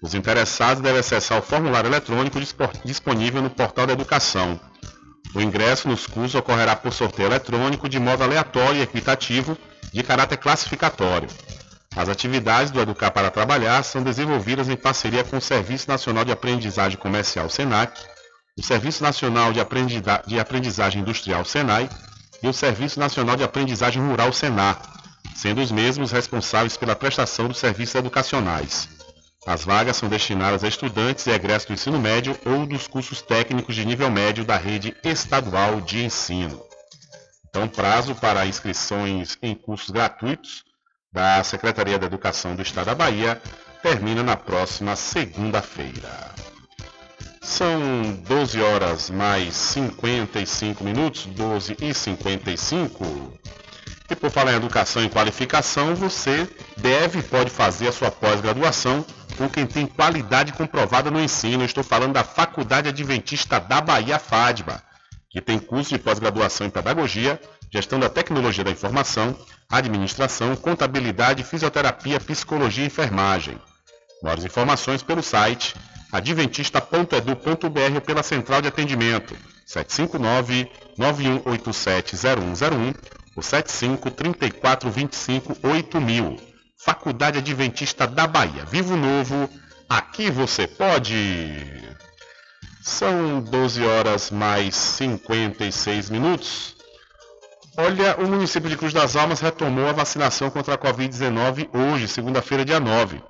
Os interessados devem acessar o formulário eletrônico disponível no portal da educação. O ingresso nos cursos ocorrerá por sorteio eletrônico de modo aleatório e equitativo, de caráter classificatório. As atividades do Educar para Trabalhar são desenvolvidas em parceria com o Serviço Nacional de Aprendizagem Comercial SENAC, o Serviço Nacional de, Aprendiza de Aprendizagem Industrial SENAI e o Serviço Nacional de Aprendizagem Rural SENAR, sendo os mesmos responsáveis pela prestação dos serviços educacionais. As vagas são destinadas a estudantes e egressos do ensino médio ou dos cursos técnicos de nível médio da rede estadual de ensino. Então, prazo para inscrições em cursos gratuitos da Secretaria da Educação do Estado da Bahia termina na próxima segunda-feira. São 12 horas mais 55 minutos, 12 e 55. E por falar em educação e qualificação, você deve e pode fazer a sua pós-graduação com quem tem qualidade comprovada no ensino. estou falando da Faculdade Adventista da Bahia FADBA, que tem curso de pós-graduação em pedagogia, gestão da tecnologia da informação, administração, contabilidade, fisioterapia, psicologia e enfermagem. Maiores informações pelo site adventista.edu.br ou pela central de atendimento 759-9187-0101 ou 75-3425-8000. Faculdade Adventista da Bahia. Vivo Novo, aqui você pode! São 12 horas mais 56 minutos. Olha, o município de Cruz das Almas retomou a vacinação contra a Covid-19 hoje, segunda-feira, dia 9.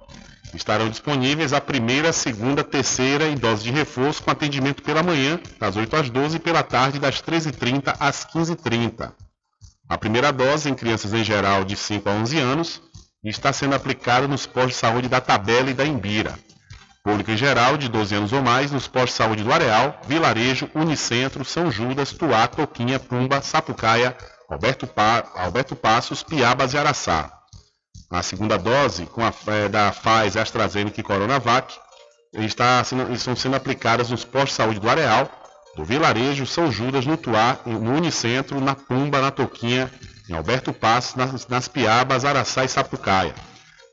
Estarão disponíveis a primeira, segunda, terceira e dose de reforço com atendimento pela manhã, das 8 às 12 e pela tarde, das 13h30 às 15h30. A primeira dose em crianças em geral de 5 a 11 anos está sendo aplicada nos postos de saúde da Tabela e da Imbira. Público em geral de 12 anos ou mais nos postos de saúde do Areal, Vilarejo, Unicentro, São Judas, Tuá, Toquinha, Pumba, Sapucaia, Alberto, pa, Alberto Passos, Piabas e Araçá. A segunda dose com a, é, da Pfizer, AstraZeneca e Coronavac está estão sendo aplicadas nos postos de saúde do Areal, do Vilarejo, São Judas, no Tuá, no Unicentro, na Pumba, na Toquinha, em Alberto Passos, nas, nas Piabas, Araçá e Sapucaia.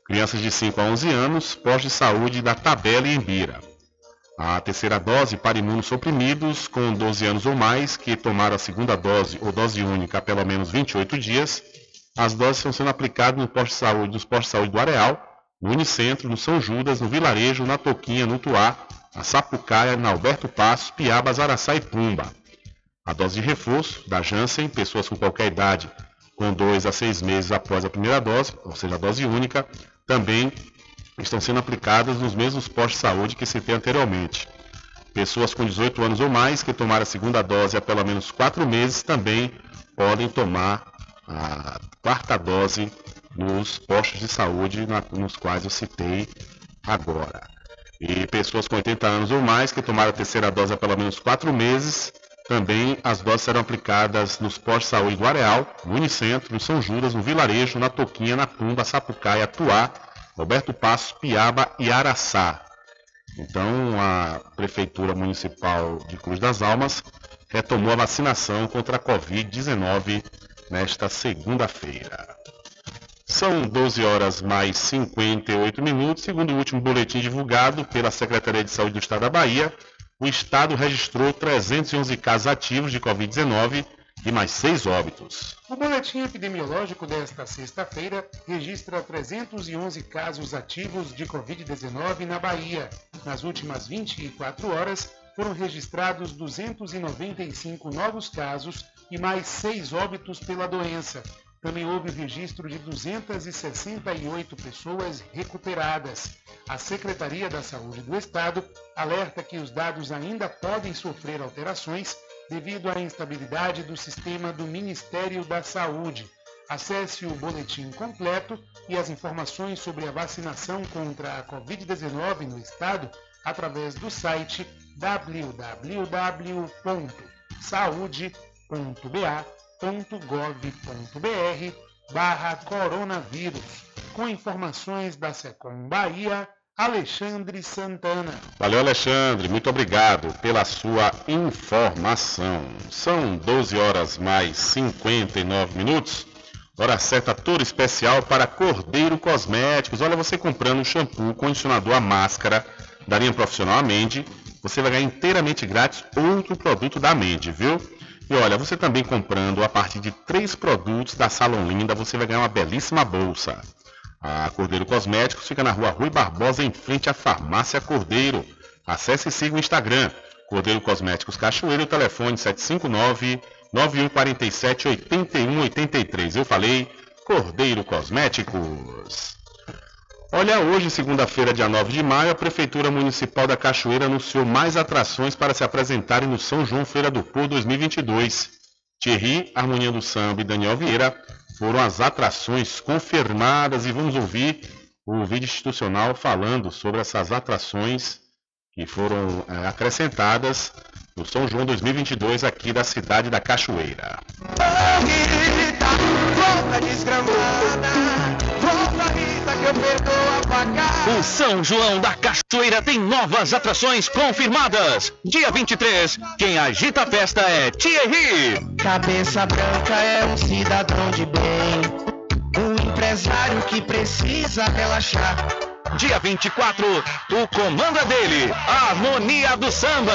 Crianças de 5 a 11 anos, postos de saúde da Tabela e Embira. A terceira dose para imunossuprimidos com 12 anos ou mais que tomaram a segunda dose ou dose única há pelo menos 28 dias. As doses estão sendo aplicadas no posto de saúde, nos postos de saúde do Areal, no Unicentro, no São Judas, no Vilarejo, na Toquinha, no Tuá, na Sapucaia, na Alberto Passos, Piabas, Araçá e Pumba. A dose de reforço da Janssen, pessoas com qualquer idade com dois a seis meses após a primeira dose, ou seja, a dose única, também estão sendo aplicadas nos mesmos postos de saúde que citei anteriormente. Pessoas com 18 anos ou mais que tomaram a segunda dose há pelo menos quatro meses também podem tomar a quarta dose nos postos de saúde nos quais eu citei agora. E pessoas com 80 anos ou mais que tomaram a terceira dose há pelo menos quatro meses, também as doses serão aplicadas nos postos de saúde do Areal, no Unicentro, no São Judas, no Vilarejo, na Toquinha, na Tumba, Sapucaia, Tuá, Roberto Passos, Piaba e Araçá. Então, a Prefeitura Municipal de Cruz das Almas retomou a vacinação contra a Covid-19 nesta segunda-feira. São 12 horas mais 58 minutos. Segundo o último boletim divulgado pela Secretaria de Saúde do Estado da Bahia, o Estado registrou 311 casos ativos de Covid-19 e mais seis óbitos. O boletim epidemiológico desta sexta-feira registra 311 casos ativos de Covid-19 na Bahia. Nas últimas 24 horas, foram registrados 295 novos casos e mais seis óbitos pela doença, também houve registro de 268 pessoas recuperadas. A Secretaria da Saúde do Estado alerta que os dados ainda podem sofrer alterações devido à instabilidade do sistema do Ministério da Saúde. Acesse o boletim completo e as informações sobre a vacinação contra a Covid-19 no estado através do site www.saude.ba www.gov.br barra coronavírus, com informações da Secom Bahia, Alexandre Santana. Valeu, Alexandre. Muito obrigado pela sua informação. São 12 horas mais 59 minutos. Hora certa toda especial para Cordeiro Cosméticos. Olha, você comprando um shampoo, condicionador, a máscara da linha profissional Amende, você vai ganhar inteiramente grátis outro produto da Amende, viu? E olha, você também comprando a partir de três produtos da Salão Linda, você vai ganhar uma belíssima bolsa. A Cordeiro Cosméticos fica na rua Rui Barbosa, em frente à Farmácia Cordeiro. Acesse e siga o Instagram, Cordeiro Cosméticos Cachoeiro, telefone 759 9147 8183. Eu falei Cordeiro Cosméticos. Olha, hoje, segunda-feira, dia 9 de maio, a Prefeitura Municipal da Cachoeira anunciou mais atrações para se apresentarem no São João Feira do Povo 2022. Thierry, Harmonia do Samba e Daniel Vieira foram as atrações confirmadas e vamos ouvir o vídeo institucional falando sobre essas atrações que foram é, acrescentadas no São João 2022 aqui da cidade da Cachoeira. Volta desgramada, volta Rita que eu. O São João da Cachoeira tem novas atrações confirmadas. Dia 23, quem agita a festa é Thierry. Cabeça branca é um cidadão de bem, um empresário que precisa relaxar. Dia 24, o comando é dele, a Harmonia do Samba.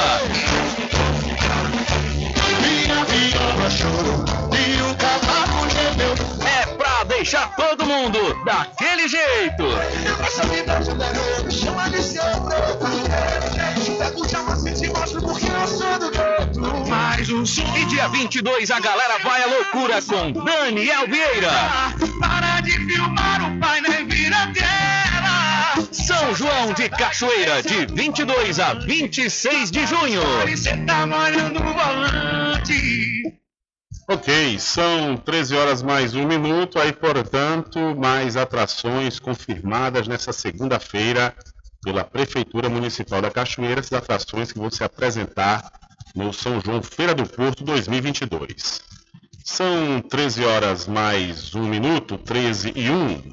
Minha viola chorou e o cavaco gemeu. É pra deixar todo mundo daquele jeito. Essa vida de negro chama de seu preto. Pega o chama se te mostro porque eu sou do gueto. Mais um som. E dia 22 a galera vai à loucura com Daniel Vieira. Para de filmar o pai nem vira tela. São João de Cachoeira, de 22 a 26 de junho. Você tá molhando o volante. Ok, são 13 horas mais um minuto, aí portanto, mais atrações confirmadas nessa segunda-feira pela Prefeitura Municipal da Cachoeira, essas atrações que vão se apresentar no São João Feira do Porto 2022. São 13 horas mais um minuto, 13 e 1.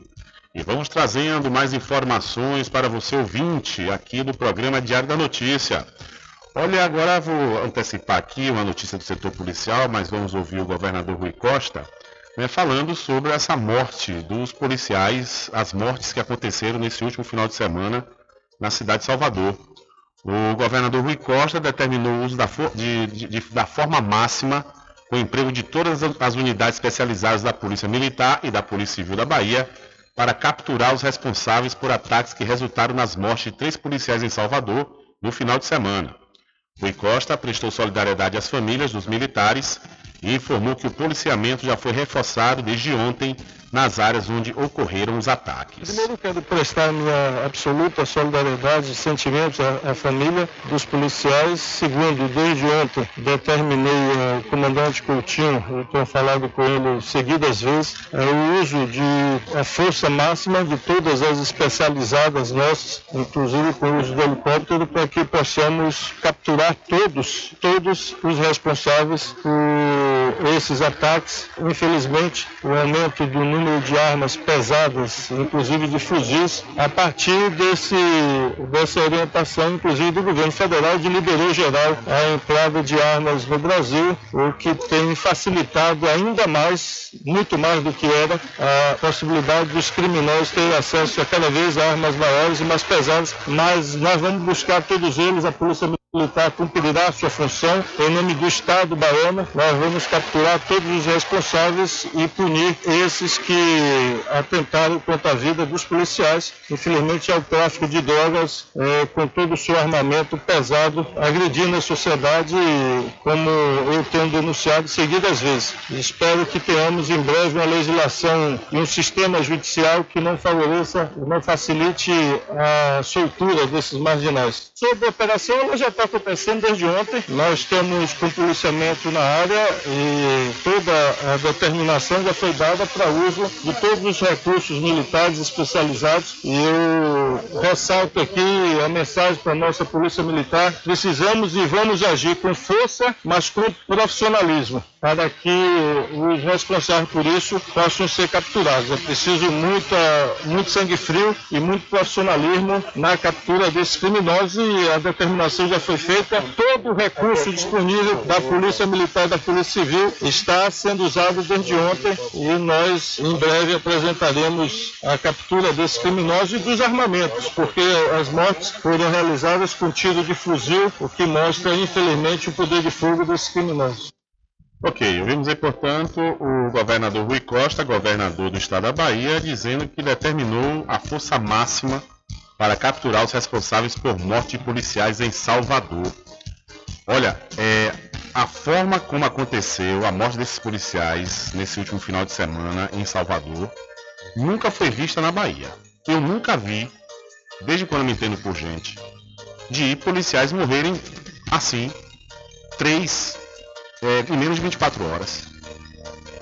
E vamos trazendo mais informações para você ouvinte aqui do programa Diário da Notícia. Olha, agora vou antecipar aqui uma notícia do setor policial, mas vamos ouvir o governador Rui Costa né, falando sobre essa morte dos policiais, as mortes que aconteceram nesse último final de semana na cidade de Salvador. O governador Rui Costa determinou o uso da, for de, de, de, da forma máxima com o emprego de todas as unidades especializadas da Polícia Militar e da Polícia Civil da Bahia para capturar os responsáveis por ataques que resultaram nas mortes de três policiais em Salvador no final de semana. Rui Costa prestou solidariedade às famílias dos militares e informou que o policiamento já foi reforçado desde ontem nas áreas onde ocorreram os ataques. Primeiro quero prestar minha absoluta solidariedade e sentimentos à, à, família dos policiais. Segundo, desde ontem determinei ao comandante Coutinho, eu tenho falado com ele seguidas vezes, é, o uso de a força máxima de todas as especializadas nossas, inclusive com o uso do helicóptero, para que possamos capturar todos, todos os responsáveis por esses ataques. Infelizmente, o aumento do número de armas pesadas, inclusive de fuzis, a partir desse, dessa orientação, inclusive do governo federal, de liberou geral a entrada de armas no Brasil, o que tem facilitado ainda mais, muito mais do que era, a possibilidade dos criminosos terem acesso a cada vez armas maiores e mais pesadas, mas nós vamos buscar todos eles, a Polícia Militar cumprirá a sua função em nome do Estado baiano. Nós vamos capturar todos os responsáveis e punir esses que atentaram contra a vida dos policiais. Infelizmente, é o tráfico de drogas é, com todo o seu armamento pesado, agredindo a sociedade, como eu tenho denunciado seguidas vezes. Espero que tenhamos em breve uma legislação e um sistema judicial que não favoreça, não facilite a soltura desses marginais. Sobre a operação, ela já está acontecendo desde ontem. Nós temos com policiamento na área e toda a determinação já foi dada para uso de todos os recursos militares especializados. E eu ressalto aqui a mensagem para a nossa Polícia Militar: precisamos e vamos agir com força, mas com profissionalismo, para que os responsáveis por isso possam ser capturados. É preciso muita, muito sangue frio e muito profissionalismo na captura desses criminosos e a determinação já foi feita, todo o recurso disponível da Polícia Militar e da Polícia Civil está sendo usado desde ontem e nós em breve apresentaremos a captura desses criminosos e dos armamentos, porque as mortes foram realizadas com tiro de fuzil, o que mostra, infelizmente, o poder de fogo desses criminosos. Ok, ouvimos aí, portanto, o governador Rui Costa, governador do estado da Bahia, dizendo que determinou a força máxima para capturar os responsáveis por morte de policiais em Salvador. Olha, é, a forma como aconteceu a morte desses policiais nesse último final de semana em Salvador nunca foi vista na Bahia. Eu nunca vi, desde quando me entendo por gente, de policiais morrerem assim, três, é, em menos de 24 horas.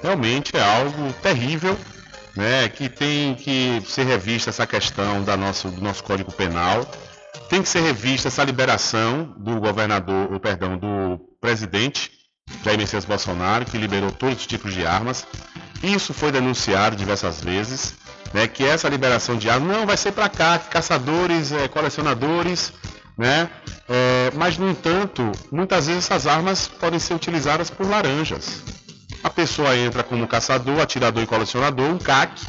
Realmente é algo terrível né, que tem que ser revista essa questão da nosso, do nosso Código Penal, tem que ser revista essa liberação do governador, perdão, do presidente Jair Messias Bolsonaro, que liberou todos os tipos de armas. Isso foi denunciado diversas vezes, né, que essa liberação de armas não vai ser para cá, caçadores, é, colecionadores, né? É, mas no entanto, muitas vezes essas armas podem ser utilizadas por laranjas. A pessoa entra como caçador, atirador e colecionador, um CAC,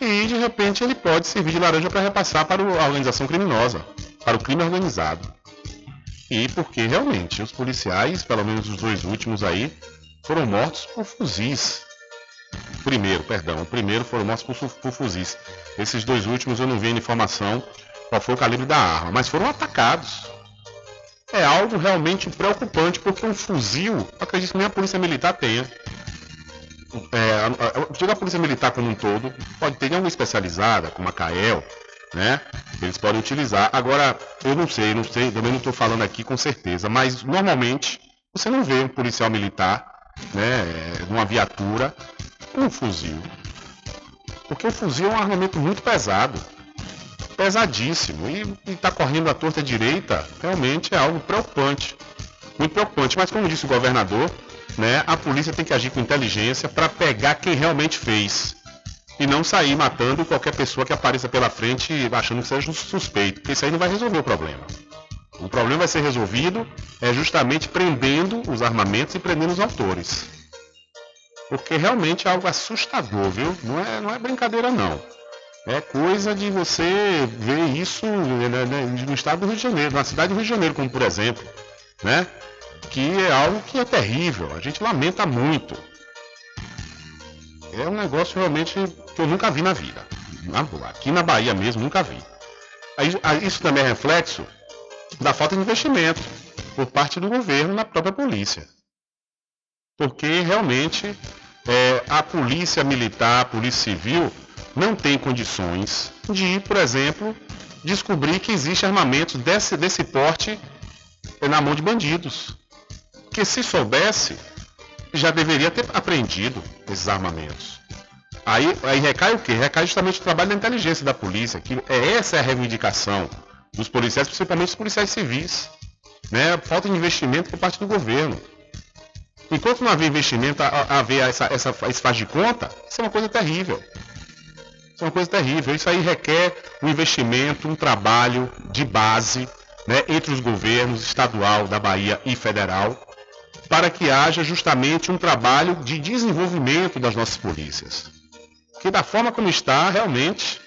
e de repente ele pode servir de laranja para repassar para a organização criminosa, para o crime organizado. E porque realmente os policiais, pelo menos os dois últimos aí, foram mortos por fuzis. Primeiro, perdão, o primeiro foram mortos por, por fuzis. Esses dois últimos eu não vi informação qual foi o calibre da arma, mas foram atacados. É algo realmente preocupante porque um fuzil, acredito que nem a polícia militar tenha é, a, a, polícia militar como um todo, pode ter alguma especializada, como a CAEL, né? Eles podem utilizar. Agora, eu não sei, não sei, também não estou falando aqui com certeza, mas normalmente você não vê um policial militar, né, numa viatura com um fuzil. Porque o fuzil é um armamento muito pesado, pesadíssimo, e está correndo à torta direita, realmente é algo preocupante. Muito preocupante, mas como disse o governador, né, a polícia tem que agir com inteligência para pegar quem realmente fez. E não sair matando qualquer pessoa que apareça pela frente achando que seja um suspeito, porque isso aí não vai resolver o problema. O problema vai ser resolvido é justamente prendendo os armamentos e prendendo os autores. Porque realmente é algo assustador, viu? Não é, não é brincadeira não. É coisa de você ver isso né, né, no estado do Rio de Janeiro, na cidade do Rio de Janeiro, como por exemplo, né? que é algo que é terrível, a gente lamenta muito. É um negócio realmente que eu nunca vi na vida. Aqui na Bahia mesmo, nunca vi. Isso também é reflexo da falta de investimento por parte do governo na própria polícia. porque realmente é, a polícia militar, a polícia civil, não tem condições de, por exemplo, descobrir que existe armamento desse, desse porte na mão de bandidos. Porque se soubesse, já deveria ter apreendido esses armamentos. Aí, aí recai o quê? Recai justamente o trabalho da inteligência da polícia, que é essa é a reivindicação dos policiais, principalmente os policiais civis. Né? Falta de investimento por parte do governo. Enquanto não haver investimento, haver essa, essa, esse faz de conta, isso é uma coisa terrível. Isso é uma coisa terrível. Isso aí requer um investimento, um trabalho de base né, entre os governos estadual da Bahia e federal, para que haja justamente um trabalho de desenvolvimento das nossas polícias. Que da forma como está, realmente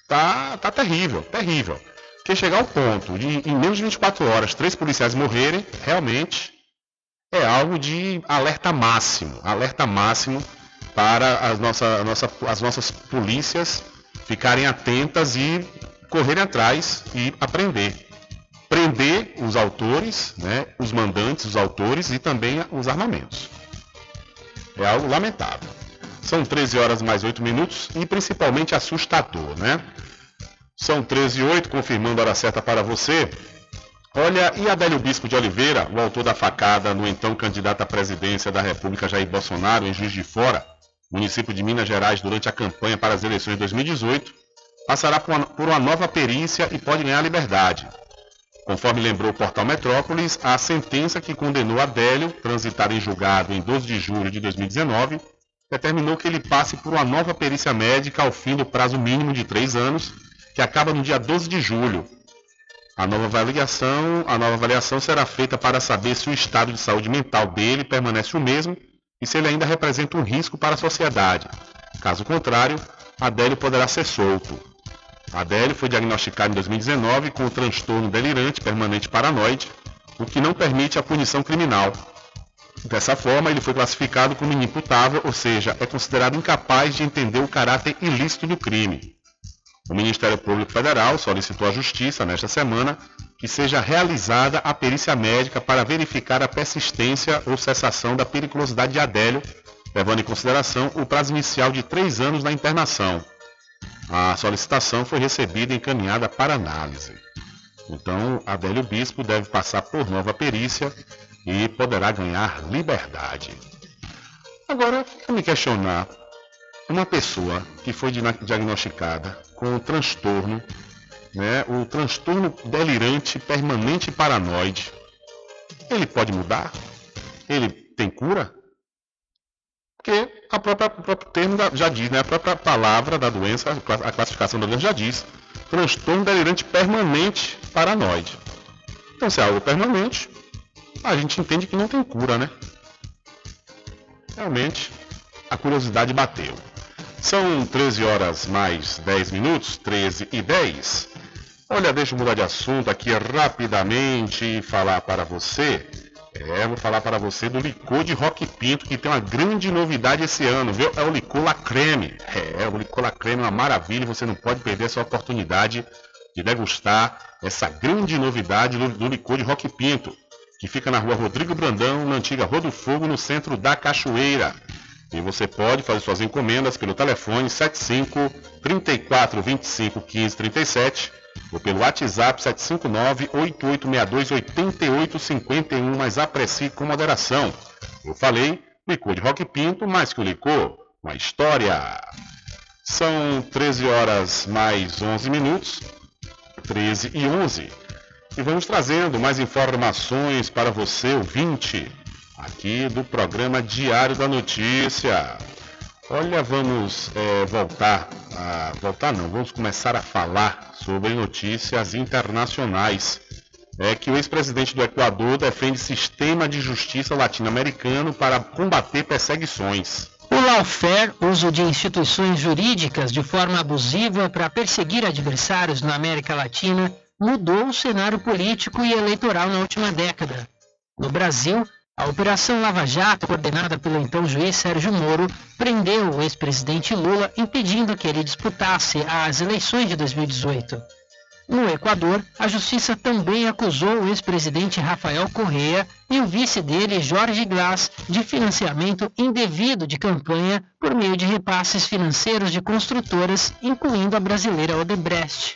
está tá terrível, terrível. Porque chegar ao ponto de, em menos de 24 horas, três policiais morrerem, realmente é algo de alerta máximo, alerta máximo para as, nossa, nossa, as nossas polícias ficarem atentas e correrem atrás e aprender. Prender os autores, né, os mandantes, os autores e também os armamentos. É algo lamentável. São 13 horas mais 8 minutos e principalmente assustador, né? São 13 e 8, confirmando a hora certa para você. Olha, e Adélio Bispo de Oliveira, o autor da facada no então candidato à presidência da República Jair Bolsonaro em Juiz de Fora, município de Minas Gerais, durante a campanha para as eleições de 2018, passará por uma, nova perícia e pode ganhar liberdade. Conforme lembrou o portal Metrópolis, a sentença que condenou Adélio, transitada em julgado em 12 de julho de 2019, determinou que ele passe por uma nova perícia médica ao fim do prazo mínimo de três anos, que acaba no dia 12 de julho, a nova avaliação, a nova avaliação será feita para saber se o estado de saúde mental dele permanece o mesmo e se ele ainda representa um risco para a sociedade. Caso contrário, Adélio poderá ser solto. Adélio foi diagnosticado em 2019 com transtorno delirante permanente paranoide, o que não permite a punição criminal. Dessa forma, ele foi classificado como inimputável, ou seja, é considerado incapaz de entender o caráter ilícito do crime. O Ministério Público Federal solicitou à Justiça, nesta semana, que seja realizada a perícia médica para verificar a persistência ou cessação da periculosidade de Adélio, levando em consideração o prazo inicial de três anos da internação. A solicitação foi recebida e encaminhada para análise. Então, Adélio Bispo deve passar por nova perícia e poderá ganhar liberdade. Agora, eu me questionar, uma pessoa que foi diagnosticada com o transtorno, né, o transtorno delirante permanente paranoide, ele pode mudar? Ele tem cura? Porque a própria, o próprio termo já diz, né, a própria palavra da doença, a classificação da doença já diz, transtorno delirante permanente paranoide. Então, se é algo permanente, a gente entende que não tem cura, né? Realmente, a curiosidade bateu. São 13 horas mais 10 minutos, 13 e 10. Olha, deixa eu mudar de assunto aqui rapidamente e falar para você. É, vou falar para você do licor de Rock Pinto, que tem uma grande novidade esse ano, viu? É o licor La Creme. É, o licor La Creme é uma maravilha, você não pode perder essa oportunidade de degustar essa grande novidade do, do licor de Rock Pinto, que fica na rua Rodrigo Brandão, na antiga Rua do Fogo, no centro da Cachoeira. E você pode fazer suas encomendas pelo telefone 75 34 25 15 37 ou pelo WhatsApp 759 8862 8851, mas aprecie com moderação. Eu falei, licor de Rock Pinto, mais que o licor, uma história. São 13 horas mais 11 minutos, 13 e 11. E vamos trazendo mais informações para você, ouvinte aqui do programa Diário da Notícia. Olha, vamos é, voltar a voltar não, vamos começar a falar sobre notícias internacionais. É que o ex-presidente do Equador defende sistema de justiça latino-americano para combater perseguições. O lawfare, uso de instituições jurídicas de forma abusiva para perseguir adversários na América Latina, mudou o cenário político e eleitoral na última década. No Brasil, a Operação Lava Jato, coordenada pelo então juiz Sérgio Moro, prendeu o ex-presidente Lula, impedindo que ele disputasse as eleições de 2018. No Equador, a justiça também acusou o ex-presidente Rafael Correa e o vice dele, Jorge Glass, de financiamento indevido de campanha por meio de repasses financeiros de construtoras, incluindo a brasileira Odebrecht.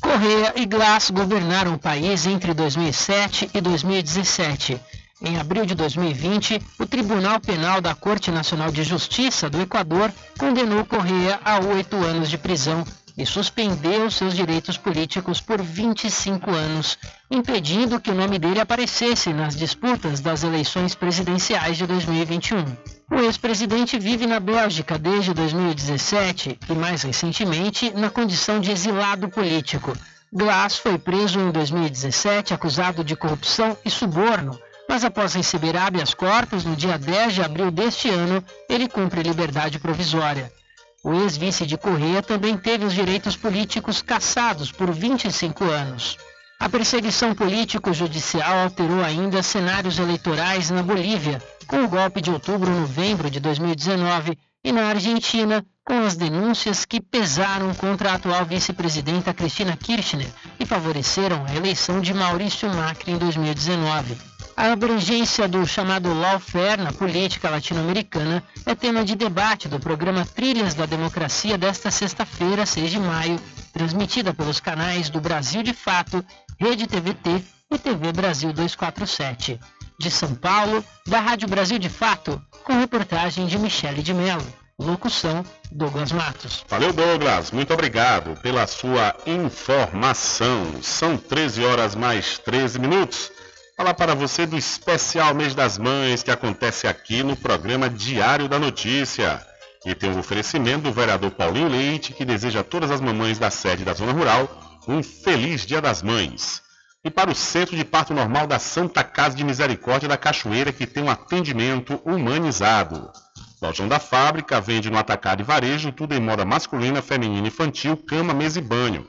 Correa e Glass governaram o país entre 2007 e 2017. Em abril de 2020, o Tribunal Penal da Corte Nacional de Justiça do Equador condenou Correa a oito anos de prisão e suspendeu seus direitos políticos por 25 anos, impedindo que o nome dele aparecesse nas disputas das eleições presidenciais de 2021. O ex-presidente vive na Bélgica desde 2017 e, mais recentemente, na condição de exilado político. Glass foi preso em 2017 acusado de corrupção e suborno, mas após receber habeas corpus no dia 10 de abril deste ano, ele cumpre liberdade provisória. O ex-vice de Correia também teve os direitos políticos cassados por 25 anos. A perseguição político-judicial alterou ainda cenários eleitorais na Bolívia, com o golpe de outubro-novembro de 2019, e na Argentina, com as denúncias que pesaram contra a atual vice-presidenta Cristina Kirchner e favoreceram a eleição de Maurício Macri em 2019. A abrangência do chamado lawfare na política latino-americana é tema de debate do programa Trilhas da Democracia desta sexta-feira, 6 de maio, transmitida pelos canais do Brasil de Fato, Rede TVT e TV Brasil 247. De São Paulo, da Rádio Brasil de Fato, com reportagem de Michele de Mello. Locução, Douglas Matos. Valeu, Douglas. Muito obrigado pela sua informação. São 13 horas mais 13 minutos. Falar para você do especial Mês das Mães que acontece aqui no programa Diário da Notícia. E tem um oferecimento do vereador Paulinho Leite, que deseja a todas as mamães da sede da Zona Rural um feliz Dia das Mães. E para o Centro de Parto Normal da Santa Casa de Misericórdia da Cachoeira, que tem um atendimento humanizado. Lojão da Fábrica vende no atacado e varejo tudo em moda masculina, feminina, infantil, cama, mesa e banho.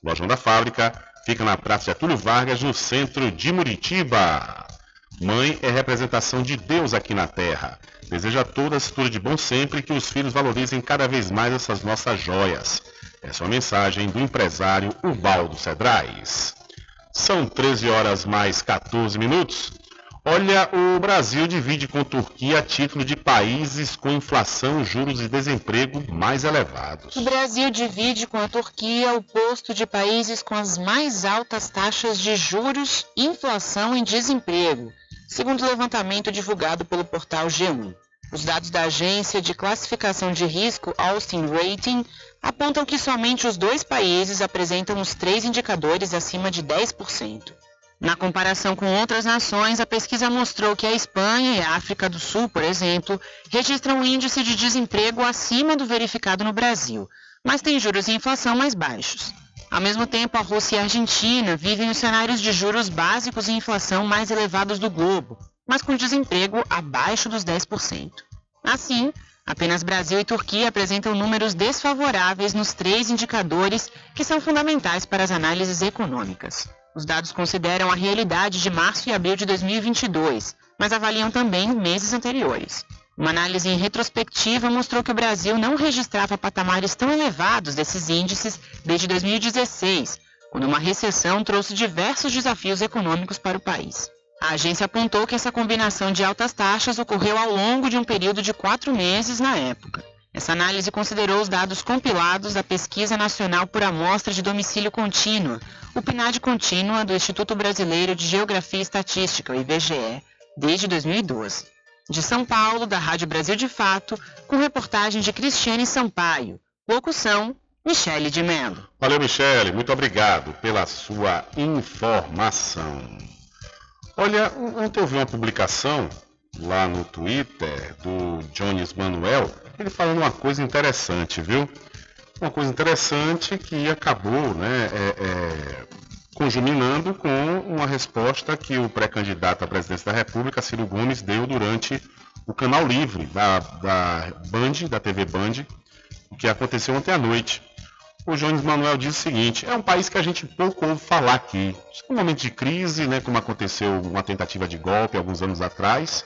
Lojão da Fábrica Fica na Praça Getúlio Vargas, no centro de Muritiba. Mãe é representação de Deus aqui na Terra. Deseja a todas tudo de bom sempre e que os filhos valorizem cada vez mais essas nossas joias. Essa é uma mensagem do empresário Ubaldo Cedrais. São 13 horas mais 14 minutos. Olha, o Brasil divide com Turquia a título de países com inflação, juros e desemprego mais elevados. O Brasil divide com a Turquia o posto de países com as mais altas taxas de juros, inflação e desemprego, segundo o levantamento divulgado pelo portal G1. Os dados da agência de classificação de risco Austin Rating apontam que somente os dois países apresentam os três indicadores acima de 10%. Na comparação com outras nações, a pesquisa mostrou que a Espanha e a África do Sul, por exemplo, registram um índice de desemprego acima do verificado no Brasil, mas têm juros e inflação mais baixos. Ao mesmo tempo, a Rússia e a Argentina vivem os cenários de juros básicos e inflação mais elevados do globo, mas com desemprego abaixo dos 10%. Assim, apenas Brasil e Turquia apresentam números desfavoráveis nos três indicadores que são fundamentais para as análises econômicas. Os dados consideram a realidade de março e abril de 2022, mas avaliam também meses anteriores. Uma análise em retrospectiva mostrou que o Brasil não registrava patamares tão elevados desses índices desde 2016, quando uma recessão trouxe diversos desafios econômicos para o país. A agência apontou que essa combinação de altas taxas ocorreu ao longo de um período de quatro meses na época. Essa análise considerou os dados compilados da Pesquisa Nacional por Amostra de Domicílio Contínua, o PNAD Contínua do Instituto Brasileiro de Geografia e Estatística, o IBGE, desde 2012. De São Paulo, da Rádio Brasil de Fato, com reportagem de Cristiane Sampaio. Locução, Michele de Mello. Valeu, Michele. Muito obrigado pela sua informação. Olha, ontem eu vi uma publicação lá no Twitter do Jones Manuel, ele falando uma coisa interessante, viu? Uma coisa interessante que acabou, né, é, é, conjuminando com uma resposta que o pré-candidato à presidência da República, Ciro Gomes, deu durante o canal livre da, da Band, da TV Band, que aconteceu ontem à noite. O Jones Manuel diz o seguinte: é um país que a gente pouco ouve falar aqui. É um momento de crise, né, como aconteceu uma tentativa de golpe alguns anos atrás,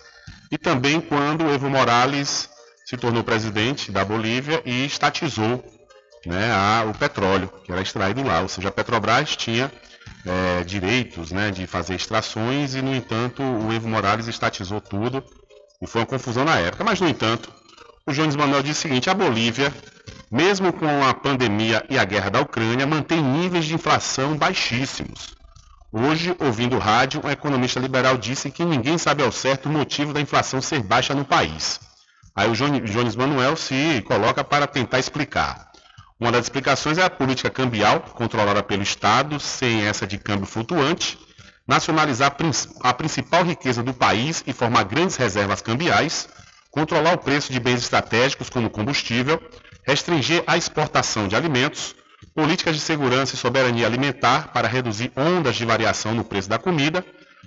e também quando o Evo Morales se tornou presidente da Bolívia e estatizou né, a, o petróleo que era extraído lá. Ou seja, a Petrobras tinha é, direitos né, de fazer extrações e, no entanto, o Evo Morales estatizou tudo e foi uma confusão na época. Mas, no entanto, o Jones Manuel disse o seguinte: a Bolívia, mesmo com a pandemia e a guerra da Ucrânia, mantém níveis de inflação baixíssimos. Hoje, ouvindo rádio, um economista liberal disse que ninguém sabe ao certo o motivo da inflação ser baixa no país. Aí o Jones Manuel se coloca para tentar explicar. Uma das explicações é a política cambial, controlada pelo Estado, sem essa de câmbio flutuante, nacionalizar a principal riqueza do país e formar grandes reservas cambiais, controlar o preço de bens estratégicos como combustível, restringir a exportação de alimentos, políticas de segurança e soberania alimentar para reduzir ondas de variação no preço da comida,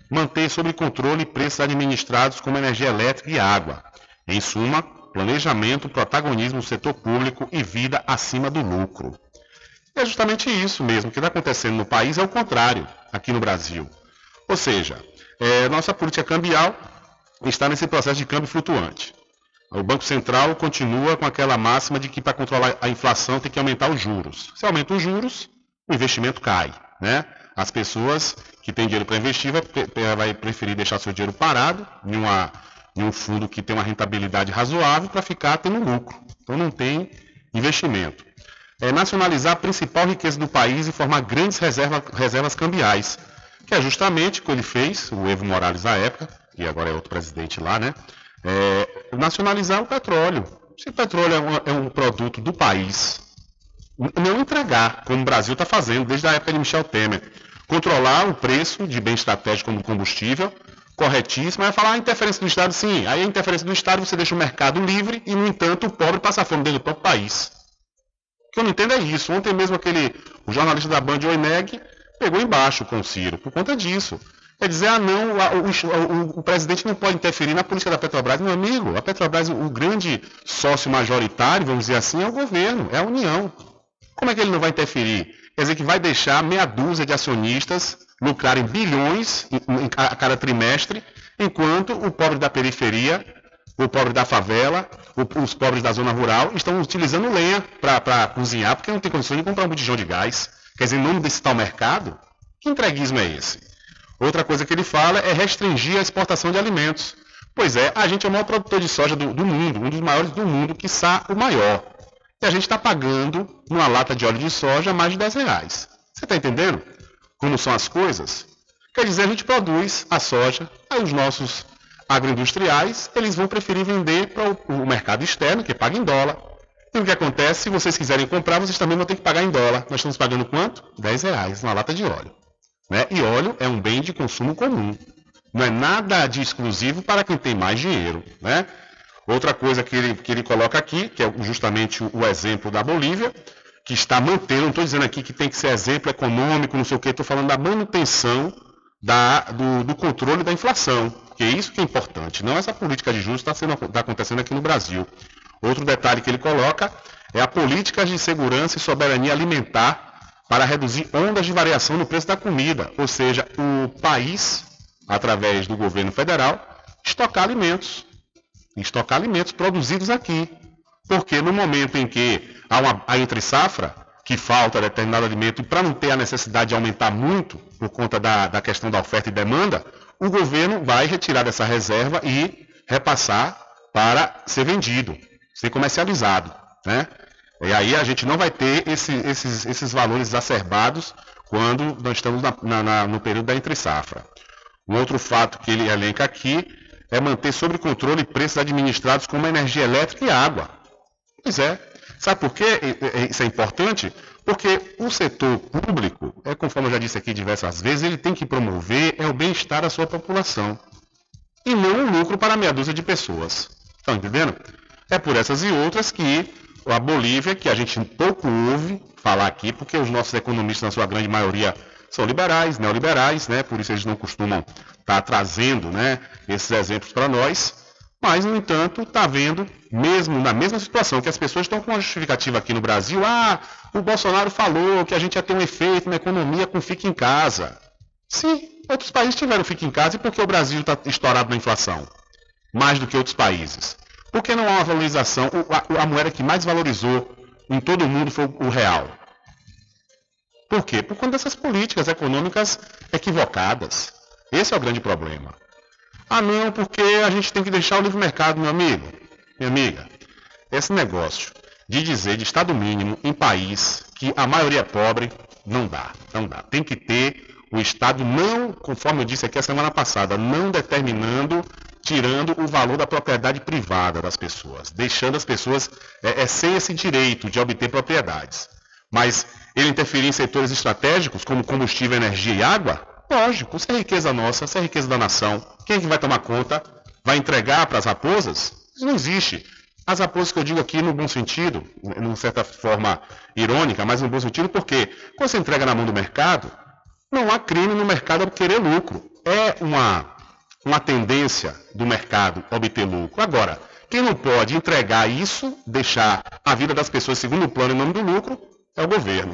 manter sob controle preços administrados como energia elétrica e água. Em suma, planejamento, protagonismo setor público e vida acima do lucro. é justamente isso mesmo que está acontecendo no país, é o contrário aqui no Brasil. Ou seja, é, nossa política cambial está nesse processo de câmbio flutuante. O Banco Central continua com aquela máxima de que para controlar a inflação tem que aumentar os juros. Se aumenta os juros, o investimento cai. Né? As pessoas que têm dinheiro para investir vai, vai, preferir deixar seu dinheiro parado em, uma, em um fundo que tem uma rentabilidade razoável para ficar tendo lucro. Então não tem investimento. É nacionalizar a principal riqueza do país e formar grandes reserva, reservas cambiais, que é justamente o que ele fez, o Evo Morales na época, e agora é outro presidente lá, né? é, nacionalizar o petróleo. Se o petróleo é um, é um produto do país, não entregar, como o Brasil está fazendo desde a época de Michel Temer. Controlar o preço de bem estratégico como combustível, corretíssimo. Aí falar a ah, interferência do Estado, sim. Aí a interferência do Estado você deixa o mercado livre e, no entanto, o pobre passa fome dentro do próprio país. O que eu não entendo é isso. Ontem mesmo aquele, o jornalista da Band, Oineg, pegou embaixo com o Ciro por conta disso. Quer dizer, ah não, o, o, o, presidente não pode interferir na política da Petrobras. Meu amigo, a Petrobras, o grande sócio majoritário, vamos dizer assim, é o governo, é a União. Como é que ele não vai interferir? Quer dizer que vai deixar meia dúzia de acionistas lucrarem bilhões a cada trimestre, enquanto o pobre da periferia, o pobre da favela, os pobres da zona rural estão utilizando lenha para cozinhar porque não tem condições de comprar um botijão de gás. Quer dizer, em nome desse tal mercado, que entreguismo é esse? Outra coisa que ele fala é restringir a exportação de alimentos. Pois é, a gente é o maior produtor de soja do, do mundo, um dos maiores do mundo, quiçá o maior. E a gente está pagando uma lata de óleo de soja mais de 10 reais. Você está entendendo como são as coisas? Quer dizer, a gente produz a soja, aí os nossos agroindustriais, eles vão preferir vender para o, o mercado externo, que paga em dólar. E o que acontece? Se vocês quiserem comprar, vocês também vão ter que pagar em dólar. Nós estamos pagando quanto? 10 reais uma lata de óleo. Né? E óleo é um bem de consumo comum. Não é nada de exclusivo para quem tem mais dinheiro. Né? Outra coisa que ele, que ele coloca aqui, que é justamente o exemplo da Bolívia, que está mantendo, não estou dizendo aqui que tem que ser exemplo econômico, não sei o que, estou falando da manutenção da, do, do, controle da inflação, que é isso que é importante, não essa política de juros está tá acontecendo aqui no Brasil. Outro detalhe que ele coloca é a política de segurança e soberania alimentar para reduzir ondas de variação no preço da comida, ou seja, o país, através do governo federal, estocar alimentos, estocar alimentos produzidos aqui. Porque no momento em que há uma a entre safra, que falta determinado alimento, e para não ter a necessidade de aumentar muito, por conta da, da questão da oferta e demanda, o governo vai retirar dessa reserva e repassar para ser vendido, ser comercializado. Né? E aí a gente não vai ter esse, esses, esses valores exacerbados quando nós estamos na, na, no período da entre-safra. Um outro fato que ele elenca aqui é manter sob controle preços administrados como energia elétrica e água. Pois é. Sabe por que isso é importante? Porque o setor público, é conforme eu já disse aqui diversas vezes, ele tem que promover é o bem-estar da sua população. E não o lucro para meia dúzia de pessoas. Estão entendendo? É por essas e outras que a Bolívia, que a gente pouco ouve falar aqui, porque os nossos economistas, na sua grande maioria, são liberais, neoliberais, né? por isso eles não costumam estar tá trazendo né, esses exemplos para nós. Mas, no entanto, está vendo, mesmo na mesma situação, que as pessoas estão com uma justificativa aqui no Brasil, ah, o Bolsonaro falou que a gente ia ter um efeito na economia com fique em casa. Sim, outros países tiveram fique em casa e porque o Brasil está estourado na inflação? Mais do que outros países. Por que não há uma valorização? A, a moeda que mais valorizou em todo o mundo foi o real. Por quê? Por conta dessas políticas econômicas equivocadas. Esse é o grande problema. Ah, não, porque a gente tem que deixar o livre mercado, meu amigo, minha amiga. Esse negócio de dizer de Estado mínimo em país que a maioria é pobre, não dá, não dá. Tem que ter o Estado não, conforme eu disse aqui a semana passada, não determinando, tirando o valor da propriedade privada das pessoas, deixando as pessoas é, é, sem esse direito de obter propriedades. Mas ele interferir em setores estratégicos como combustível, energia e água? Lógico, isso é riqueza nossa, isso é riqueza da nação. Quem é que vai tomar conta? Vai entregar para as raposas? Isso não existe. As raposas que eu digo aqui no bom sentido, de certa forma irônica, mas no bom sentido, porque quando você entrega na mão do mercado, não há crime no mercado querer lucro. É uma, uma tendência do mercado obter lucro. Agora, quem não pode entregar isso, deixar a vida das pessoas segundo plano em nome do lucro, é o governo.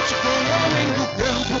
com o homem do campo.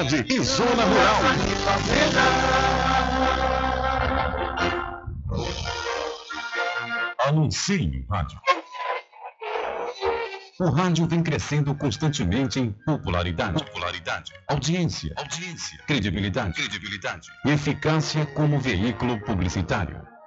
e zona rural. Anuncie rádio. O rádio vem crescendo constantemente em popularidade, popularidade, audiência, audiência, credibilidade, credibilidade, e eficácia como veículo publicitário.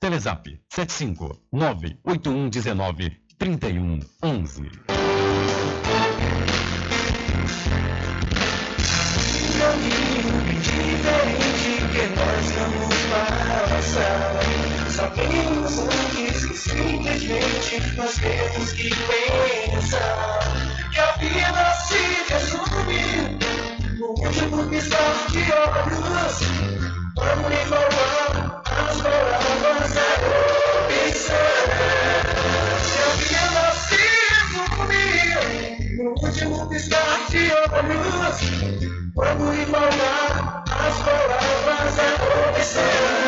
98119 3111. diferente que nós vamos passar. Sabemos antes que simplesmente nós temos que pensar que a vida se resume no último piscar de olhos. Vamos falar as palavras da opção.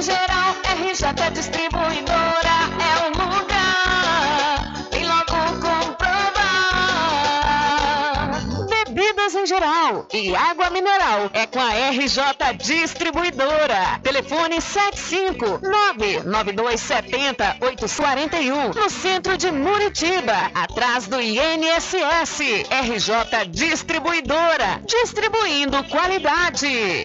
em geral. RJ Distribuidora é o lugar. Vem logo comprovar. Bebidas em geral e água mineral é com a RJ Distribuidora. Telefone 7599270 no centro de Muritiba, atrás do INSS. RJ Distribuidora, distribuindo qualidade.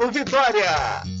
Vitória.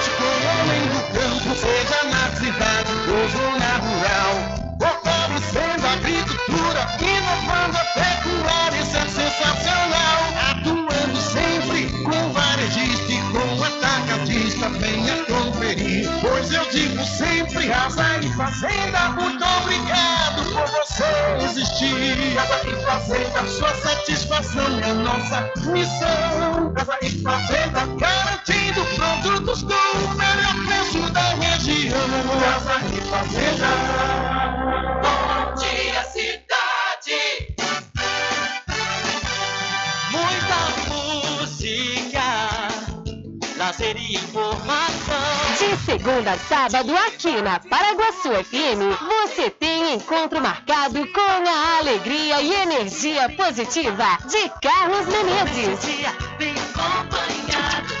com o homem do campo, seja na cidade ou zona rural. Fortalecendo a agricultura, inovando a pecuária, isso é sensacional. Atuando sempre com varejista e com atacadista, venha conferir. Pois eu digo sempre, Casa e Fazenda, muito obrigado você existir. Casa e Fazenda, sua satisfação é nossa missão. Casa e Fazenda, garantindo produtos com o melhor preço da região. Casa e Fazenda. Lazer e informação. De segunda a sábado, aqui na Paraguaçu FM, você tem encontro marcado com a alegria e energia positiva de Carlos Menezes. Bem acompanhado, dia.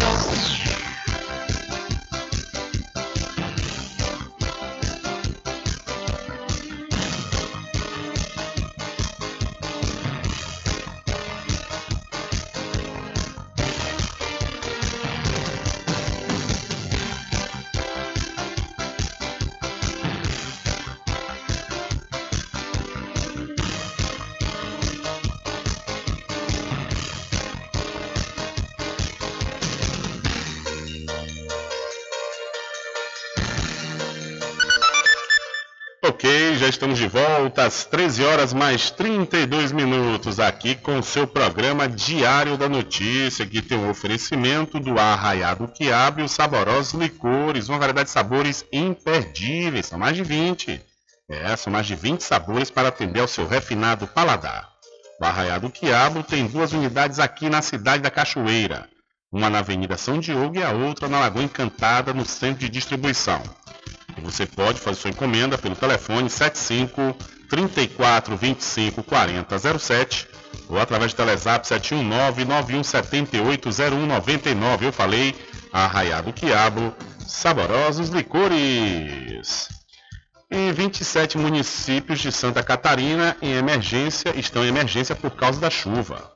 Volta às 13 horas mais 32 minutos aqui com o seu programa Diário da Notícia, que tem um oferecimento do Arraiado Quiabo e os saborosos licores, uma variedade de sabores imperdíveis, são mais de 20. É, são mais de 20 sabores para atender ao seu refinado paladar. O Arraiado Quiabo tem duas unidades aqui na cidade da Cachoeira, uma na Avenida São Diogo e a outra na Lagoa Encantada, no centro de distribuição. E você pode fazer sua encomenda pelo telefone 75 34 25 40 07 ou através do Telezap 719 9178 0199. Eu falei Arraiado Quiabo, saborosos licores. Em 27 municípios de Santa Catarina em emergência estão em emergência por causa da chuva.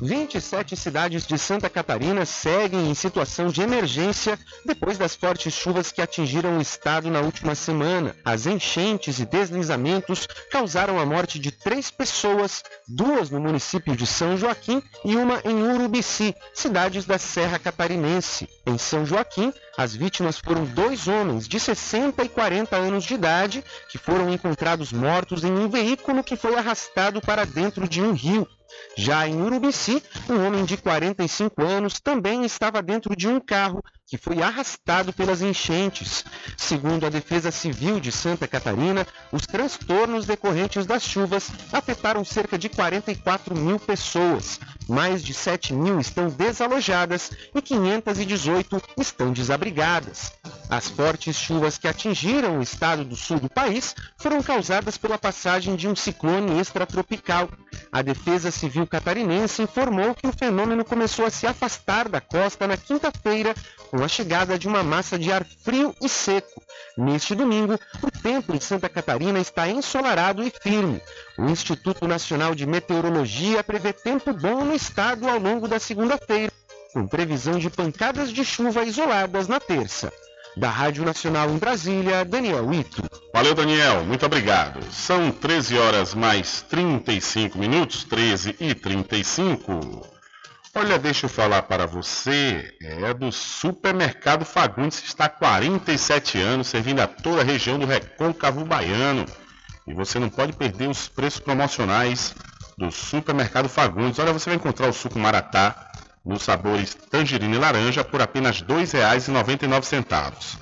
27 cidades de Santa Catarina seguem em situação de emergência depois das fortes chuvas que atingiram o estado na última semana. As enchentes e deslizamentos causaram a morte de três pessoas, duas no município de São Joaquim e uma em Urubici, cidades da Serra Catarinense. Em São Joaquim, as vítimas foram dois homens de 60 e 40 anos de idade que foram encontrados mortos em um veículo que foi arrastado para dentro de um rio. Já em Urubici, um homem de 45 anos também estava dentro de um carro que foi arrastado pelas enchentes. Segundo a Defesa Civil de Santa Catarina, os transtornos decorrentes das chuvas afetaram cerca de 44 mil pessoas. Mais de 7 mil estão desalojadas e 518 estão desabrigadas. As fortes chuvas que atingiram o estado do sul do país foram causadas pela passagem de um ciclone extratropical. A Defesa Civil catarinense informou que o fenômeno começou a se afastar da costa na quinta-feira com a chegada de uma massa de ar frio e seco. Neste domingo, o tempo em Santa Catarina está ensolarado e firme. O Instituto Nacional de Meteorologia prevê tempo bom no estado ao longo da segunda-feira, com previsão de pancadas de chuva isoladas na terça. Da Rádio Nacional em Brasília, Daniel Ito. Valeu, Daniel. Muito obrigado. São 13 horas mais 35 minutos, 13 e 35. Olha, deixa eu falar para você, é do Supermercado Fagundes, está há 47 anos, servindo a toda a região do Recôncavo Baiano. E você não pode perder os preços promocionais do Supermercado Fagundes. Olha, você vai encontrar o suco Maratá nos sabores tangerina e laranja por apenas R$ 2,99.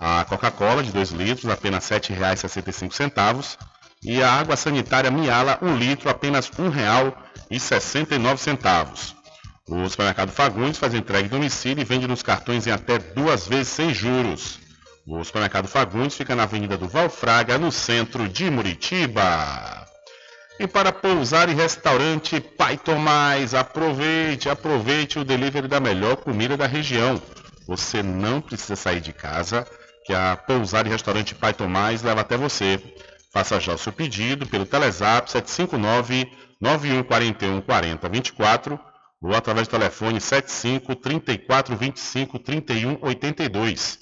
A Coca-Cola de 2 litros, apenas R$ 7,65. E a água sanitária Miala, 1 litro, apenas R$ 1,69. O supermercado Fagundes faz entrega em domicílio e vende nos cartões em até duas vezes sem juros. O supermercado Fagundes fica na Avenida do Valfraga, no centro de Muritiba. E para pousar e restaurante Pai Tomás, aproveite, aproveite o delivery da melhor comida da região. Você não precisa sair de casa, que a pousar e restaurante Pai Tomás leva até você. Faça já o seu pedido pelo Telezap 759 9141 4024 ou através do telefone 75 34 25 31 82.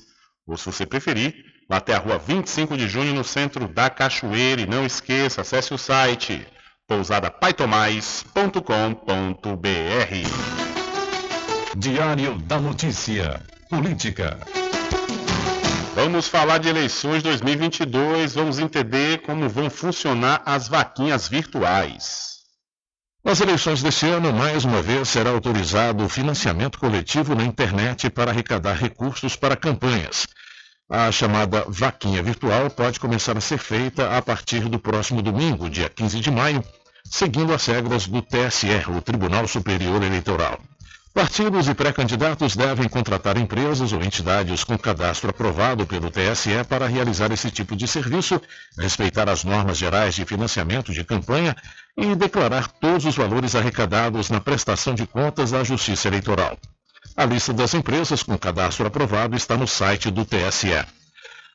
Ou se você preferir, vá até a rua 25 de junho no centro da Cachoeira e não esqueça, acesse o site pousadapaitomais.com.br. Diário da Notícia. Política. Vamos falar de eleições 2022, vamos entender como vão funcionar as vaquinhas virtuais. Nas eleições deste ano, mais uma vez será autorizado o financiamento coletivo na internet para arrecadar recursos para campanhas. A chamada vaquinha virtual pode começar a ser feita a partir do próximo domingo, dia 15 de maio, seguindo as regras do TSE, o Tribunal Superior Eleitoral. Partidos e pré-candidatos devem contratar empresas ou entidades com cadastro aprovado pelo TSE para realizar esse tipo de serviço, respeitar as normas gerais de financiamento de campanha e declarar todos os valores arrecadados na prestação de contas à Justiça Eleitoral. A lista das empresas com cadastro aprovado está no site do TSE.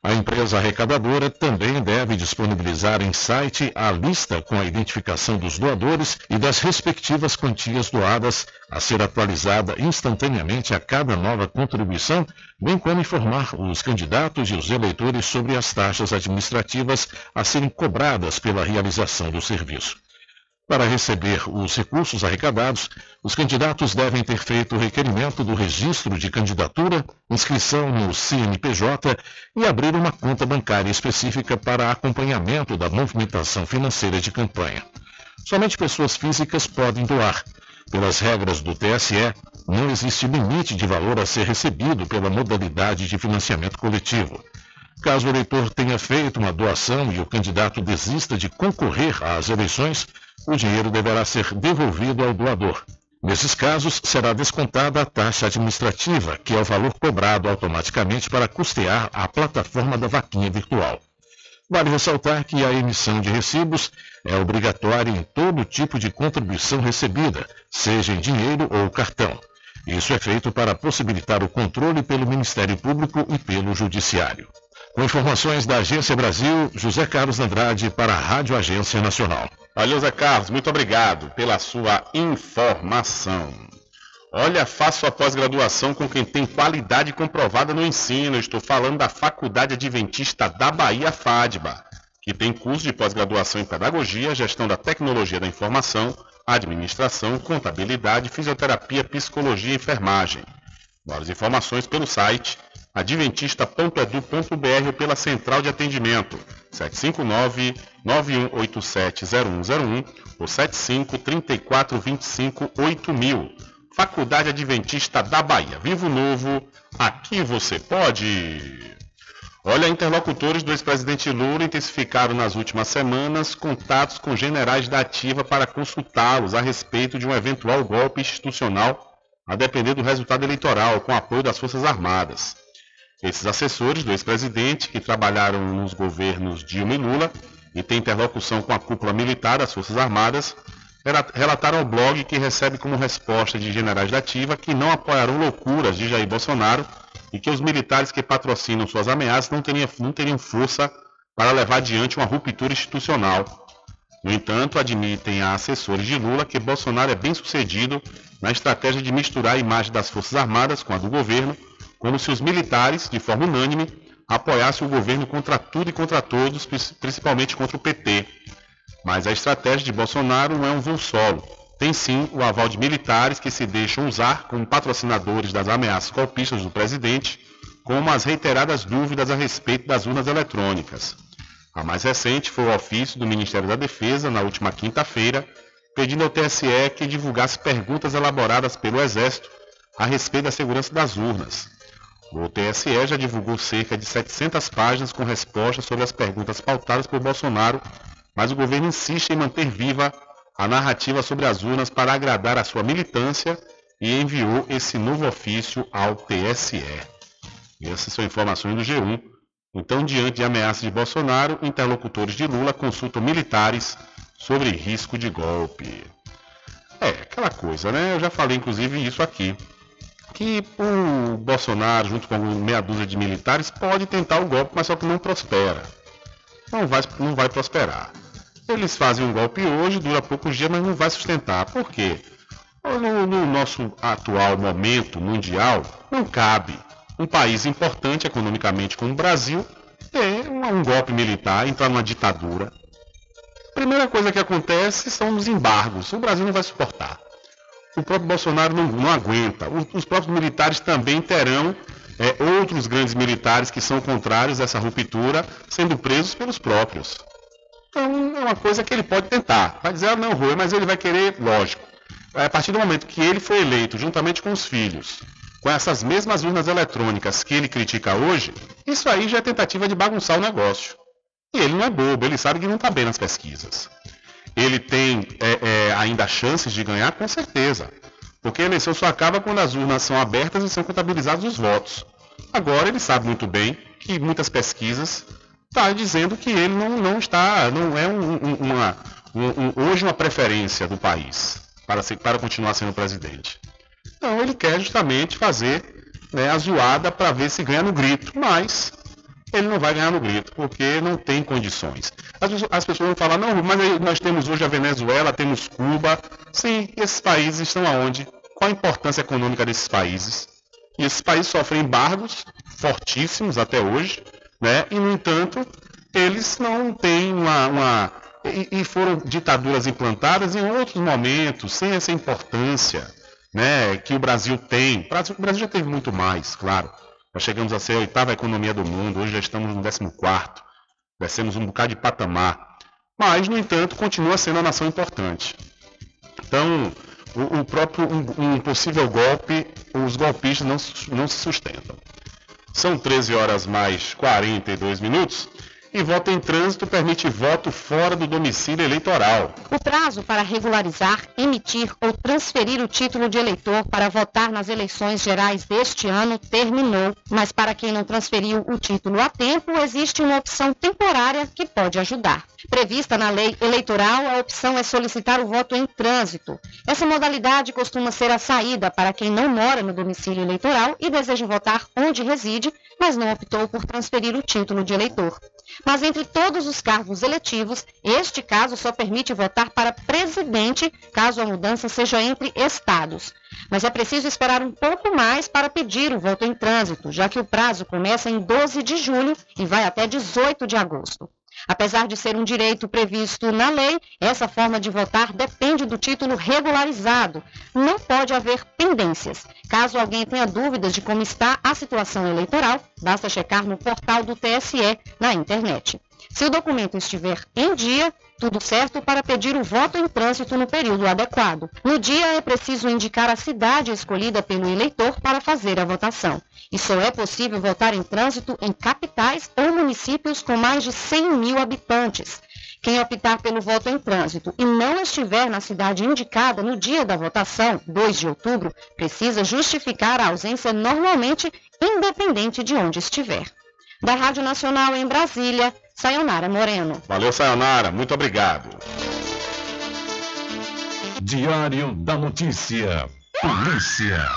A empresa arrecadadora também deve disponibilizar em site a lista com a identificação dos doadores e das respectivas quantias doadas, a ser atualizada instantaneamente a cada nova contribuição, bem como informar os candidatos e os eleitores sobre as taxas administrativas a serem cobradas pela realização do serviço. Para receber os recursos arrecadados, os candidatos devem ter feito o requerimento do registro de candidatura, inscrição no CNPJ e abrir uma conta bancária específica para acompanhamento da movimentação financeira de campanha. Somente pessoas físicas podem doar. Pelas regras do TSE, não existe limite de valor a ser recebido pela modalidade de financiamento coletivo. Caso o eleitor tenha feito uma doação e o candidato desista de concorrer às eleições, o dinheiro deverá ser devolvido ao doador. Nesses casos, será descontada a taxa administrativa, que é o valor cobrado automaticamente para custear a plataforma da vaquinha virtual. Vale ressaltar que a emissão de recibos é obrigatória em todo tipo de contribuição recebida, seja em dinheiro ou cartão. Isso é feito para possibilitar o controle pelo Ministério Público e pelo Judiciário. Com informações da Agência Brasil, José Carlos Andrade para a Rádio Agência Nacional. Valeu, Zé Carlos, muito obrigado pela sua informação. Olha, faça sua pós-graduação com quem tem qualidade comprovada no ensino. Estou falando da Faculdade Adventista da Bahia, FADBA, que tem curso de pós-graduação em Pedagogia, Gestão da Tecnologia da Informação, Administração, Contabilidade, Fisioterapia, Psicologia e Enfermagem. Mais informações pelo site adventista.edu.br ou pela central de atendimento 759-9187-0101 ou 75-3425-8000. Faculdade Adventista da Bahia. Vivo Novo, aqui você pode! Olha, interlocutores do ex-presidente Lula intensificaram nas últimas semanas contatos com generais da ativa para consultá-los a respeito de um eventual golpe institucional a depender do resultado eleitoral, com apoio das Forças Armadas. Esses assessores do ex-presidente, que trabalharam nos governos Dilma e Lula e têm interlocução com a cúpula militar das Forças Armadas, relataram ao blog que recebe como resposta de generais da ativa que não apoiarão loucuras de Jair Bolsonaro e que os militares que patrocinam suas ameaças não teriam, não teriam força para levar adiante uma ruptura institucional. No entanto, admitem a assessores de Lula que Bolsonaro é bem sucedido na estratégia de misturar a imagem das Forças Armadas com a do governo como se os militares, de forma unânime, apoiassem o governo contra tudo e contra todos, principalmente contra o PT. Mas a estratégia de Bolsonaro não é um voo solo. Tem sim o aval de militares que se deixam usar como patrocinadores das ameaças golpistas do presidente, como as reiteradas dúvidas a respeito das urnas eletrônicas. A mais recente foi o ofício do Ministério da Defesa, na última quinta-feira, pedindo ao TSE que divulgasse perguntas elaboradas pelo Exército a respeito da segurança das urnas. O TSE já divulgou cerca de 700 páginas com respostas sobre as perguntas pautadas por Bolsonaro, mas o governo insiste em manter viva a narrativa sobre as urnas para agradar a sua militância e enviou esse novo ofício ao TSE. Essas são informações do G1. Então, diante de ameaças de Bolsonaro, interlocutores de Lula consultam militares sobre risco de golpe. É, aquela coisa, né? Eu já falei inclusive isso aqui que o Bolsonaro, junto com meia dúzia de militares, pode tentar o golpe, mas só que não prospera. Não vai, não vai prosperar. Eles fazem um golpe hoje, dura poucos dias, mas não vai sustentar. Por quê? No, no nosso atual momento mundial, não cabe um país importante economicamente como o Brasil ter um, um golpe militar, entrar numa ditadura. Primeira coisa que acontece são os embargos. O Brasil não vai suportar o próprio Bolsonaro não, não aguenta. Os, os, próprios militares também terão é, outros grandes militares que são contrários a essa ruptura sendo presos pelos próprios. Então é uma coisa que ele pode tentar. Vai dizer, ah, não, Rui, mas ele vai querer, lógico. A partir do momento que ele foi eleito juntamente com os filhos, com essas mesmas urnas eletrônicas que ele critica hoje, isso aí já é tentativa de bagunçar o negócio. E ele não é bobo, ele sabe que não está bem nas pesquisas ele tem é, é, ainda chances de ganhar, com certeza. Porque a eleição só acaba quando as urnas são abertas e são contabilizados os votos. Agora ele sabe muito bem que muitas pesquisas estão tá dizendo que ele não, não está, não é um, um, uma, um, hoje uma preferência do país para, ser, para continuar sendo presidente. Então ele quer justamente fazer né, a zoada para ver se ganha no grito, mas ele não vai ganhar no grito, porque não tem condições. As, as pessoas vão falar, não, mas nós temos hoje a Venezuela, temos Cuba. Sim, esses países estão aonde? Qual a importância econômica desses países? E esses países sofrem embargos fortíssimos até hoje, né? E, no entanto, eles não têm uma, uma e, foram ditaduras implantadas em outros momentos, sem essa importância né, que o Brasil tem. O Brasil já teve muito mais, claro. Nós chegamos a ser a oitava economia do mundo, hoje já estamos no décimo quarto. Descemos um bocado de patamar. Mas, no entanto, continua sendo uma nação importante. Então, o, o próprio um, um, possível golpe, os golpistas não, não se sustentam. São 13 horas mais 42 minutos. E voto em trânsito permite voto fora do domicílio eleitoral. O prazo para regularizar, emitir ou transferir o título de eleitor para votar nas eleições gerais deste ano terminou, mas para quem não transferiu o título a tempo, existe uma opção temporária que pode ajudar. Prevista na lei eleitoral, a opção é solicitar o voto em trânsito. Essa modalidade costuma ser a saída para quem não mora no domicílio eleitoral e deseja votar onde reside, mas não optou por transferir o título de eleitor. Mas entre todos os cargos eletivos, este caso só permite votar para presidente, caso a mudança seja entre estados. Mas é preciso esperar um pouco mais para pedir o voto em trânsito, já que o prazo começa em 12 de julho e vai até 18 de agosto. Apesar de ser um direito previsto na lei, essa forma de votar depende do título regularizado. Não pode haver pendências. Caso alguém tenha dúvidas de como está a situação eleitoral, basta checar no portal do TSE na internet. Se o documento estiver em dia, tudo certo para pedir o voto em trânsito no período adequado. No dia é preciso indicar a cidade escolhida pelo eleitor para fazer a votação. E só é possível votar em trânsito em capitais ou municípios com mais de 100 mil habitantes. Quem optar pelo voto em trânsito e não estiver na cidade indicada no dia da votação, 2 de outubro, precisa justificar a ausência normalmente, independente de onde estiver. Da Rádio Nacional em Brasília, Sayonara Moreno. Valeu, Sayonara. Muito obrigado. Diário da Notícia. Polícia.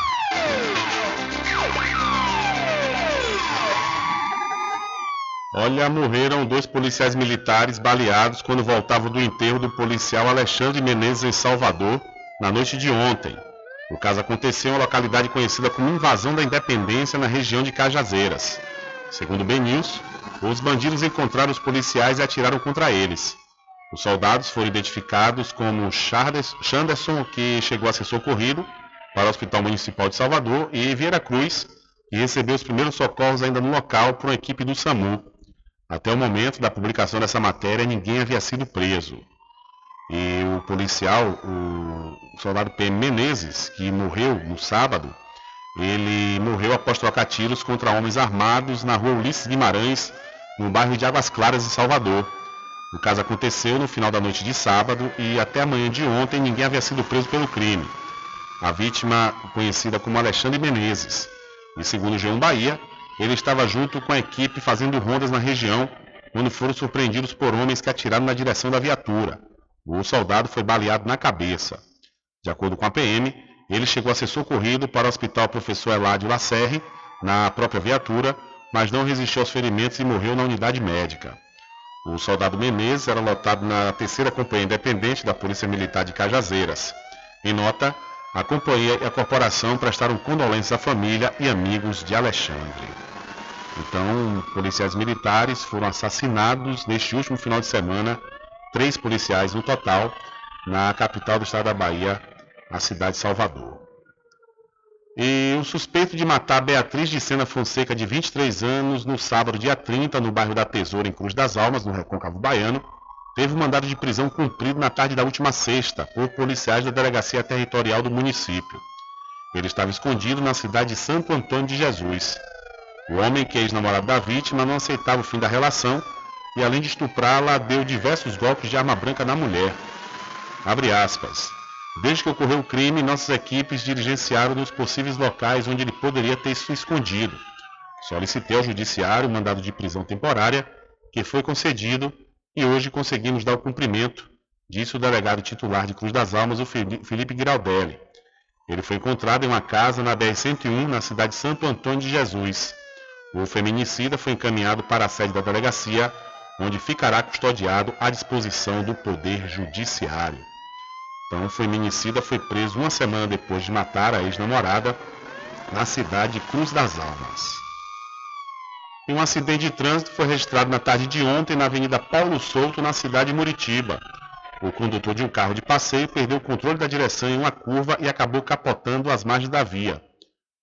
Olha, morreram dois policiais militares baleados quando voltavam do enterro do policial Alexandre Menezes em Salvador na noite de ontem. O caso aconteceu em uma localidade conhecida como Invasão da Independência, na região de Cajazeiras. Segundo Ben News, os bandidos encontraram os policiais e atiraram contra eles. Os soldados foram identificados como Chanderson, que chegou a ser socorrido para o Hospital Municipal de Salvador, e Vieira Cruz, que recebeu os primeiros socorros ainda no local por uma equipe do SAMU. Até o momento da publicação dessa matéria, ninguém havia sido preso. E o policial, o soldado PM Menezes, que morreu no sábado, ele morreu após trocar tiros contra homens armados na rua Ulisses Guimarães, no bairro de Águas Claras, em Salvador. O caso aconteceu no final da noite de sábado e até a manhã de ontem ninguém havia sido preso pelo crime. A vítima, conhecida como Alexandre Menezes, e segundo o João Bahia, ele estava junto com a equipe fazendo rondas na região, quando foram surpreendidos por homens que atiraram na direção da viatura. O soldado foi baleado na cabeça. De acordo com a PM, ele chegou a ser socorrido para o Hospital Professor Eladio Lacerre, na própria viatura, mas não resistiu aos ferimentos e morreu na unidade médica. O soldado Menezes era lotado na terceira companhia independente da Polícia Militar de Cajazeiras. Em nota, a companhia e a corporação prestaram condolências à família e amigos de Alexandre. Então, policiais militares foram assassinados neste último final de semana, três policiais no total, na capital do estado da Bahia, a cidade de Salvador. E o suspeito de matar Beatriz de Sena Fonseca, de 23 anos, no sábado, dia 30, no bairro da Tesoura, em Cruz das Almas, no Recôncavo Baiano, teve um mandado de prisão cumprido na tarde da última sexta por policiais da Delegacia Territorial do município. Ele estava escondido na cidade de Santo Antônio de Jesus. O homem, que é ex-namorado da vítima, não aceitava o fim da relação e, além de estuprá-la, deu diversos golpes de arma branca na mulher. Abre aspas. Desde que ocorreu o crime, nossas equipes diligenciaram nos possíveis locais onde ele poderia ter se escondido. Solicitei ao Judiciário mandado de prisão temporária, que foi concedido, e hoje conseguimos dar o cumprimento, disse o delegado titular de Cruz das Almas, o Felipe Giraldelli. Ele foi encontrado em uma casa na BR-101, na cidade de Santo Antônio de Jesus. O feminicida foi encaminhado para a sede da delegacia, onde ficará custodiado à disposição do Poder Judiciário. Então, o feminicida foi preso uma semana depois de matar a ex-namorada na cidade de Cruz das Almas. E um acidente de trânsito foi registrado na tarde de ontem na Avenida Paulo Souto, na cidade de Muritiba. O condutor de um carro de passeio perdeu o controle da direção em uma curva e acabou capotando as margens da via.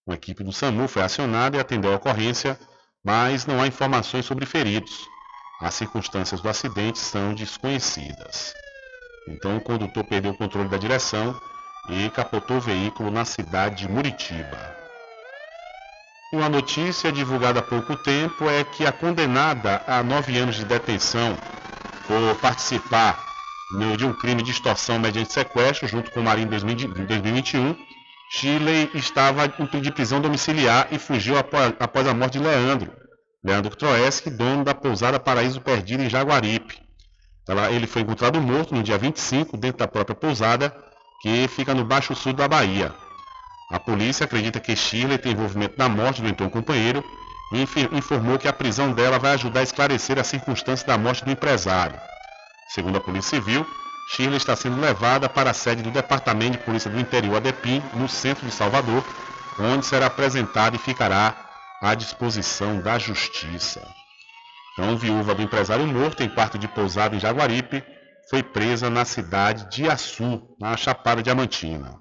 Uma equipe do SAMU foi acionada e atendeu a ocorrência, mas não há informações sobre feridos. As circunstâncias do acidente são desconhecidas. Então o condutor perdeu o controle da direção e capotou o veículo na cidade de Muritiba. Uma notícia divulgada há pouco tempo é que a condenada a nove anos de detenção por participar de um crime de extorsão mediante sequestro, junto com o marido em 2021. Shirley estava em prisão domiciliar e fugiu após a morte de Leandro. Leandro Troeski, dono da pousada Paraíso Perdido em Jaguaripe. ele foi encontrado morto no dia 25 dentro da própria pousada, que fica no Baixo Sul da Bahia. A polícia acredita que Shirley tem envolvimento na morte do então companheiro e informou que a prisão dela vai ajudar a esclarecer as circunstâncias da morte do empresário. Segundo a Polícia Civil, Shirley está sendo levada para a sede do Departamento de Polícia do Interior ADEPIM, no centro de Salvador, onde será apresentada e ficará à disposição da Justiça. Então, viúva do empresário morto em quarto de pousada em Jaguaripe, foi presa na cidade de Açu, na Chapada Diamantina.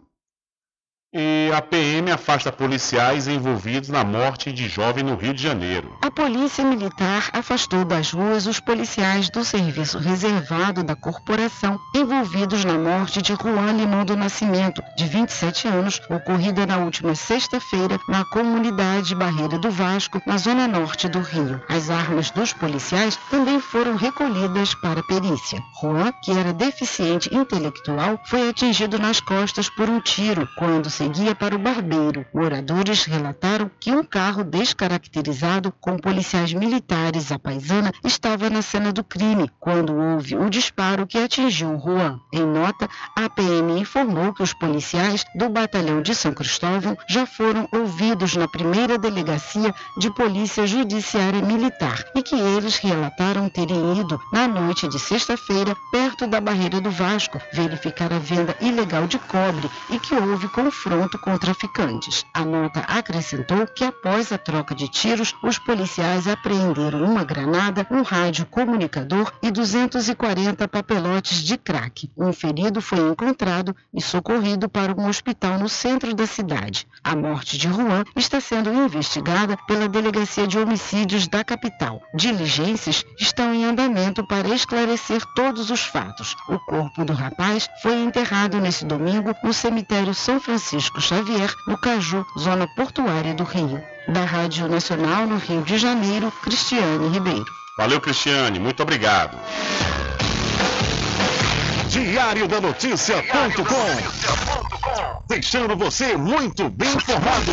E a PM afasta policiais envolvidos na morte de jovem no Rio de Janeiro. A Polícia Militar afastou das ruas os policiais do serviço reservado da corporação envolvidos na morte de Juan Limão do Nascimento, de 27 anos, ocorrida na última sexta-feira na comunidade Barreira do Vasco, na zona norte do Rio. As armas dos policiais também foram recolhidas para perícia. Juan, que era deficiente intelectual, foi atingido nas costas por um tiro quando seguia para o barbeiro. Moradores relataram que um carro descaracterizado com policiais militares à paisana estava na cena do crime quando houve o disparo que atingiu Juan. Em nota, a PM informou que os policiais do batalhão de São Cristóvão já foram ouvidos na primeira delegacia de Polícia Judiciária Militar e que eles relataram terem ido na noite de sexta-feira perto da barreira do Vasco verificar a venda ilegal de cobre e que houve confronto confronto com traficantes. A nota acrescentou que após a troca de tiros, os policiais apreenderam uma granada, um rádio comunicador e 240 papelotes de crack. Um ferido foi encontrado e socorrido para um hospital no centro da cidade. A morte de Juan está sendo investigada pela Delegacia de Homicídios da capital. Diligências estão em andamento para esclarecer todos os fatos. O corpo do rapaz foi enterrado nesse domingo no cemitério São Francisco Francisco Xavier, no Caju, zona portuária do Rio. Da Rádio Nacional no Rio de Janeiro, Cristiane Ribeiro. Valeu, Cristiane. Muito obrigado. Diário da Notícia.com Deixando você muito bem informado.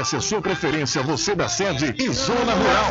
a sua preferência, você da sede e zona rural.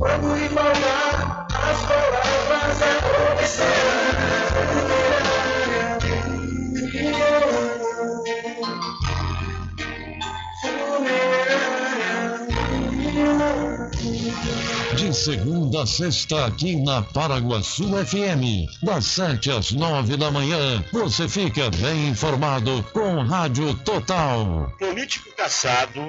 Quando embalar as palavras a De segunda a sexta, aqui na Paraguaçu FM, das 7 às 9 da manhã, você fica bem informado com Rádio Total. Político caçado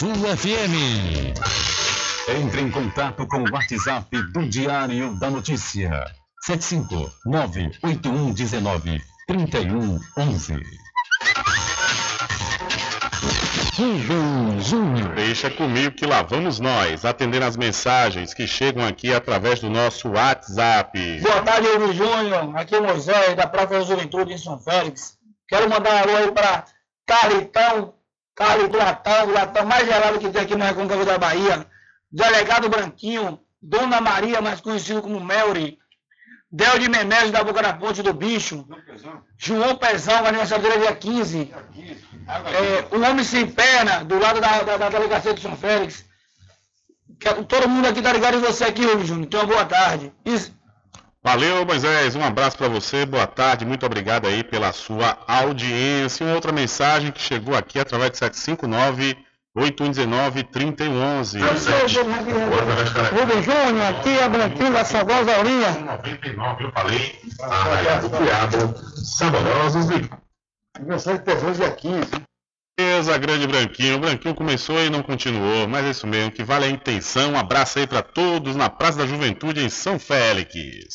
FM. Entre em contato com o WhatsApp do Diário da Notícia. 759-8119-3111. Rubem Júnior. Deixa comigo que lá vamos nós, atendendo as mensagens que chegam aqui através do nosso WhatsApp. Boa tarde, Rubem Júnior. Aqui é o Moisés, da Praça da Juventude em São Félix. Quero mandar um alô aí para Carlitão, Carlito Latão, o latão mais gelado que tem aqui no Recôncavo da Bahia. Delegado Branquinho, Dona Maria, mais conhecido como Melry. Del de Meneses, da Boca da Ponte do Bicho. João Pezão, aniversário dele é dia 15. É, o Homem Sem Perna, do lado da, da, da delegacia de São Félix. Que- Todo mundo aqui tá ligado em você aqui, Júnior. Então, boa tarde. Isso. Valeu, Moisés. Um abraço para você. Boa tarde. Muito obrigado aí pela sua audiência. Uma outra mensagem que chegou aqui através de 759 8119 3011. Rubem Júnior, aqui é Branquinho da Saudosa Aurinha. 99, eu falei. Arraial do Piado. Saborosos e Aniversário de dia 15. Beleza, grande Branquinho. O Branquinho começou e não continuou, mas é isso mesmo, que vale a intenção. Um abraço aí para todos na Praça da Juventude em São Félix.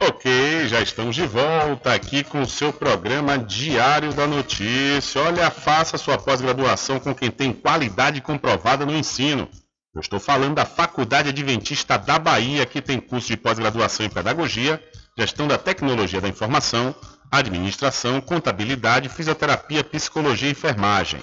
Ok, já estamos de volta aqui com o seu programa Diário da Notícia. Olha, faça sua pós-graduação com quem tem qualidade comprovada no ensino. Eu estou falando da Faculdade Adventista da Bahia, que tem curso de pós-graduação em Pedagogia, Gestão da Tecnologia da Informação, Administração, Contabilidade, Fisioterapia, Psicologia e Enfermagem.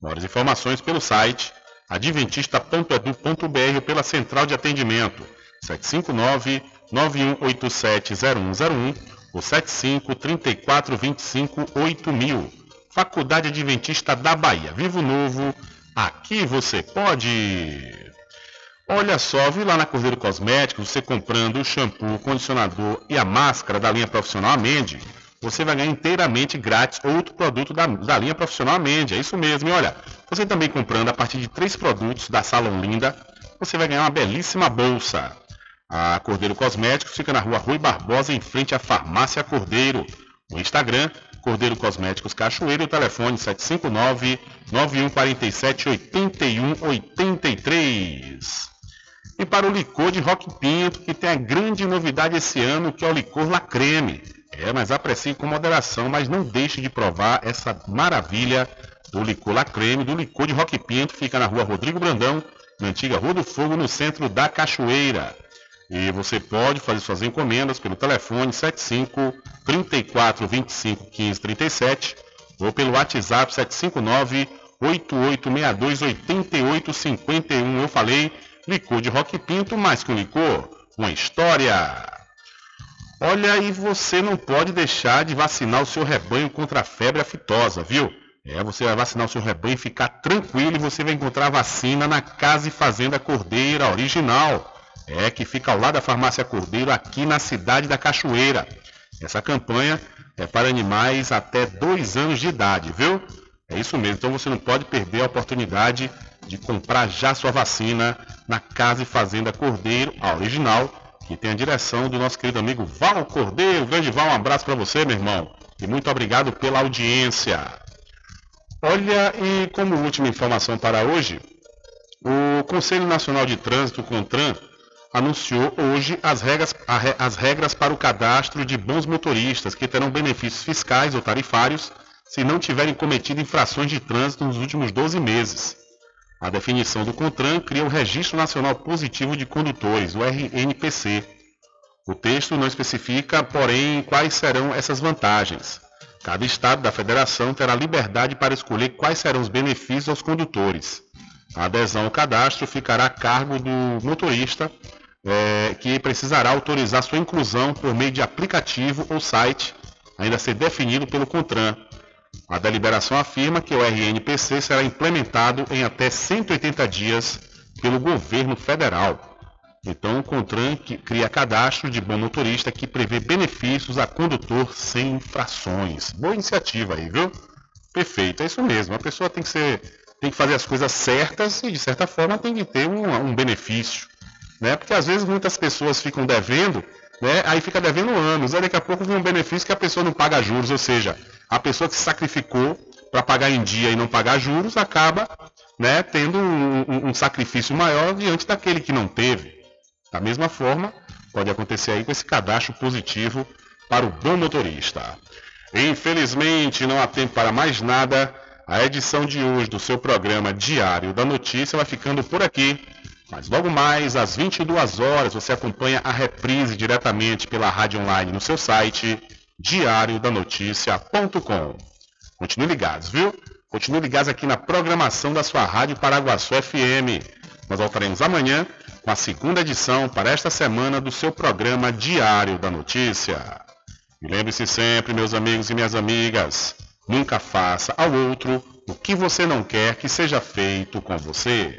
Maiores informações pelo site adventista.edu.br ou pela central de atendimento 759 91870101 ou 75 34 25 8000. Faculdade Adventista da Bahia. Vivo Novo, aqui você pode. Olha só, vi lá na Cordeiro Cosméticos, você comprando o shampoo, o condicionador e a máscara da linha profissional Amende, você vai ganhar inteiramente grátis outro produto da, da linha profissional Amende. É isso mesmo. E olha, você também comprando a partir de três produtos da Salão Linda, você vai ganhar uma belíssima bolsa. A Cordeiro Cosméticos fica na rua Rui Barbosa, em frente à Farmácia Cordeiro. No Instagram, Cordeiro Cosméticos Cachoeiro, o telefone 759-9147-8183. E para o licor de Rock Pinto, que tem a grande novidade esse ano, que é o licor La Creme. É, mas aprecie com moderação, mas não deixe de provar essa maravilha do licor La Creme, do licor de Rock Pinto, fica na rua Rodrigo Brandão, na antiga Rua do Fogo, no centro da Cachoeira. E você pode fazer suas encomendas pelo telefone 75 34 25 15 37 ou pelo WhatsApp 759 8862 8851. Eu falei licor de Rock Pinto, mais que um licor, uma história. Olha, e você não pode deixar de vacinar o seu rebanho contra a febre aftosa, viu? É, você vai vacinar o seu rebanho e ficar tranquilo e você vai encontrar vacina na Casa e Fazenda Cordeira original. É, que fica ao lado da Farmácia Cordeiro, aqui na cidade da Cachoeira. Essa campanha é para animais até dois anos de idade, viu? É isso mesmo, então você não pode perder a oportunidade de comprar já sua vacina na Casa e Fazenda Cordeiro, a original, que tem a direção do nosso querido amigo Val Cordeiro. Grande Val, um abraço para você, meu irmão. E muito obrigado pela audiência. Olha, e como última informação para hoje, o Conselho Nacional de Trânsito, CONTRAN, anunciou hoje as regras, as regras para o cadastro de bons motoristas, que terão benefícios fiscais ou tarifários se não tiverem cometido infrações de trânsito nos últimos 12 meses. A definição do CONTRAN cria o Registro Nacional Positivo de Condutores, o RNPC. O texto não especifica, porém, quais serão essas vantagens. Cada estado da federação terá liberdade para escolher quais serão os benefícios aos condutores. A adesão ao cadastro ficará a cargo do motorista é, que precisará autorizar sua inclusão por meio de aplicativo ou site, ainda ser definido pelo CONTRAN. A deliberação afirma que o RNPC será implementado em até 180 dias pelo governo federal. Então, o CONTRAN cria cadastro de bom motorista que prevê benefícios a condutor sem infrações. Boa iniciativa aí, viu? Perfeito, é isso mesmo. A pessoa tem que ser, tem que fazer as coisas certas e, de certa forma, tem que ter um, um benefício né? Porque às vezes muitas pessoas ficam devendo, né? Aí fica devendo anos, aí daqui a pouco vem um benefício que a pessoa não paga juros, ou seja, a pessoa que se sacrificou para pagar em dia e não pagar juros acaba, né, tendo um, um, um sacrifício maior diante daquele que não teve. Da mesma forma, pode acontecer aí com esse cadastro positivo para o bom motorista. Infelizmente, não há tempo para mais nada. A edição de hoje do seu programa Diário da Notícia vai ficando por aqui. Mas logo mais, às 22 horas, você acompanha a reprise diretamente pela rádio online no seu site diariodanoticia.com. Continue ligados, viu? Continue ligados aqui na programação da sua Rádio Paraguaçu FM. Nós voltaremos amanhã com a segunda edição para esta semana do seu programa Diário da Notícia. E lembre-se sempre, meus amigos e minhas amigas, nunca faça ao outro o que você não quer que seja feito com você.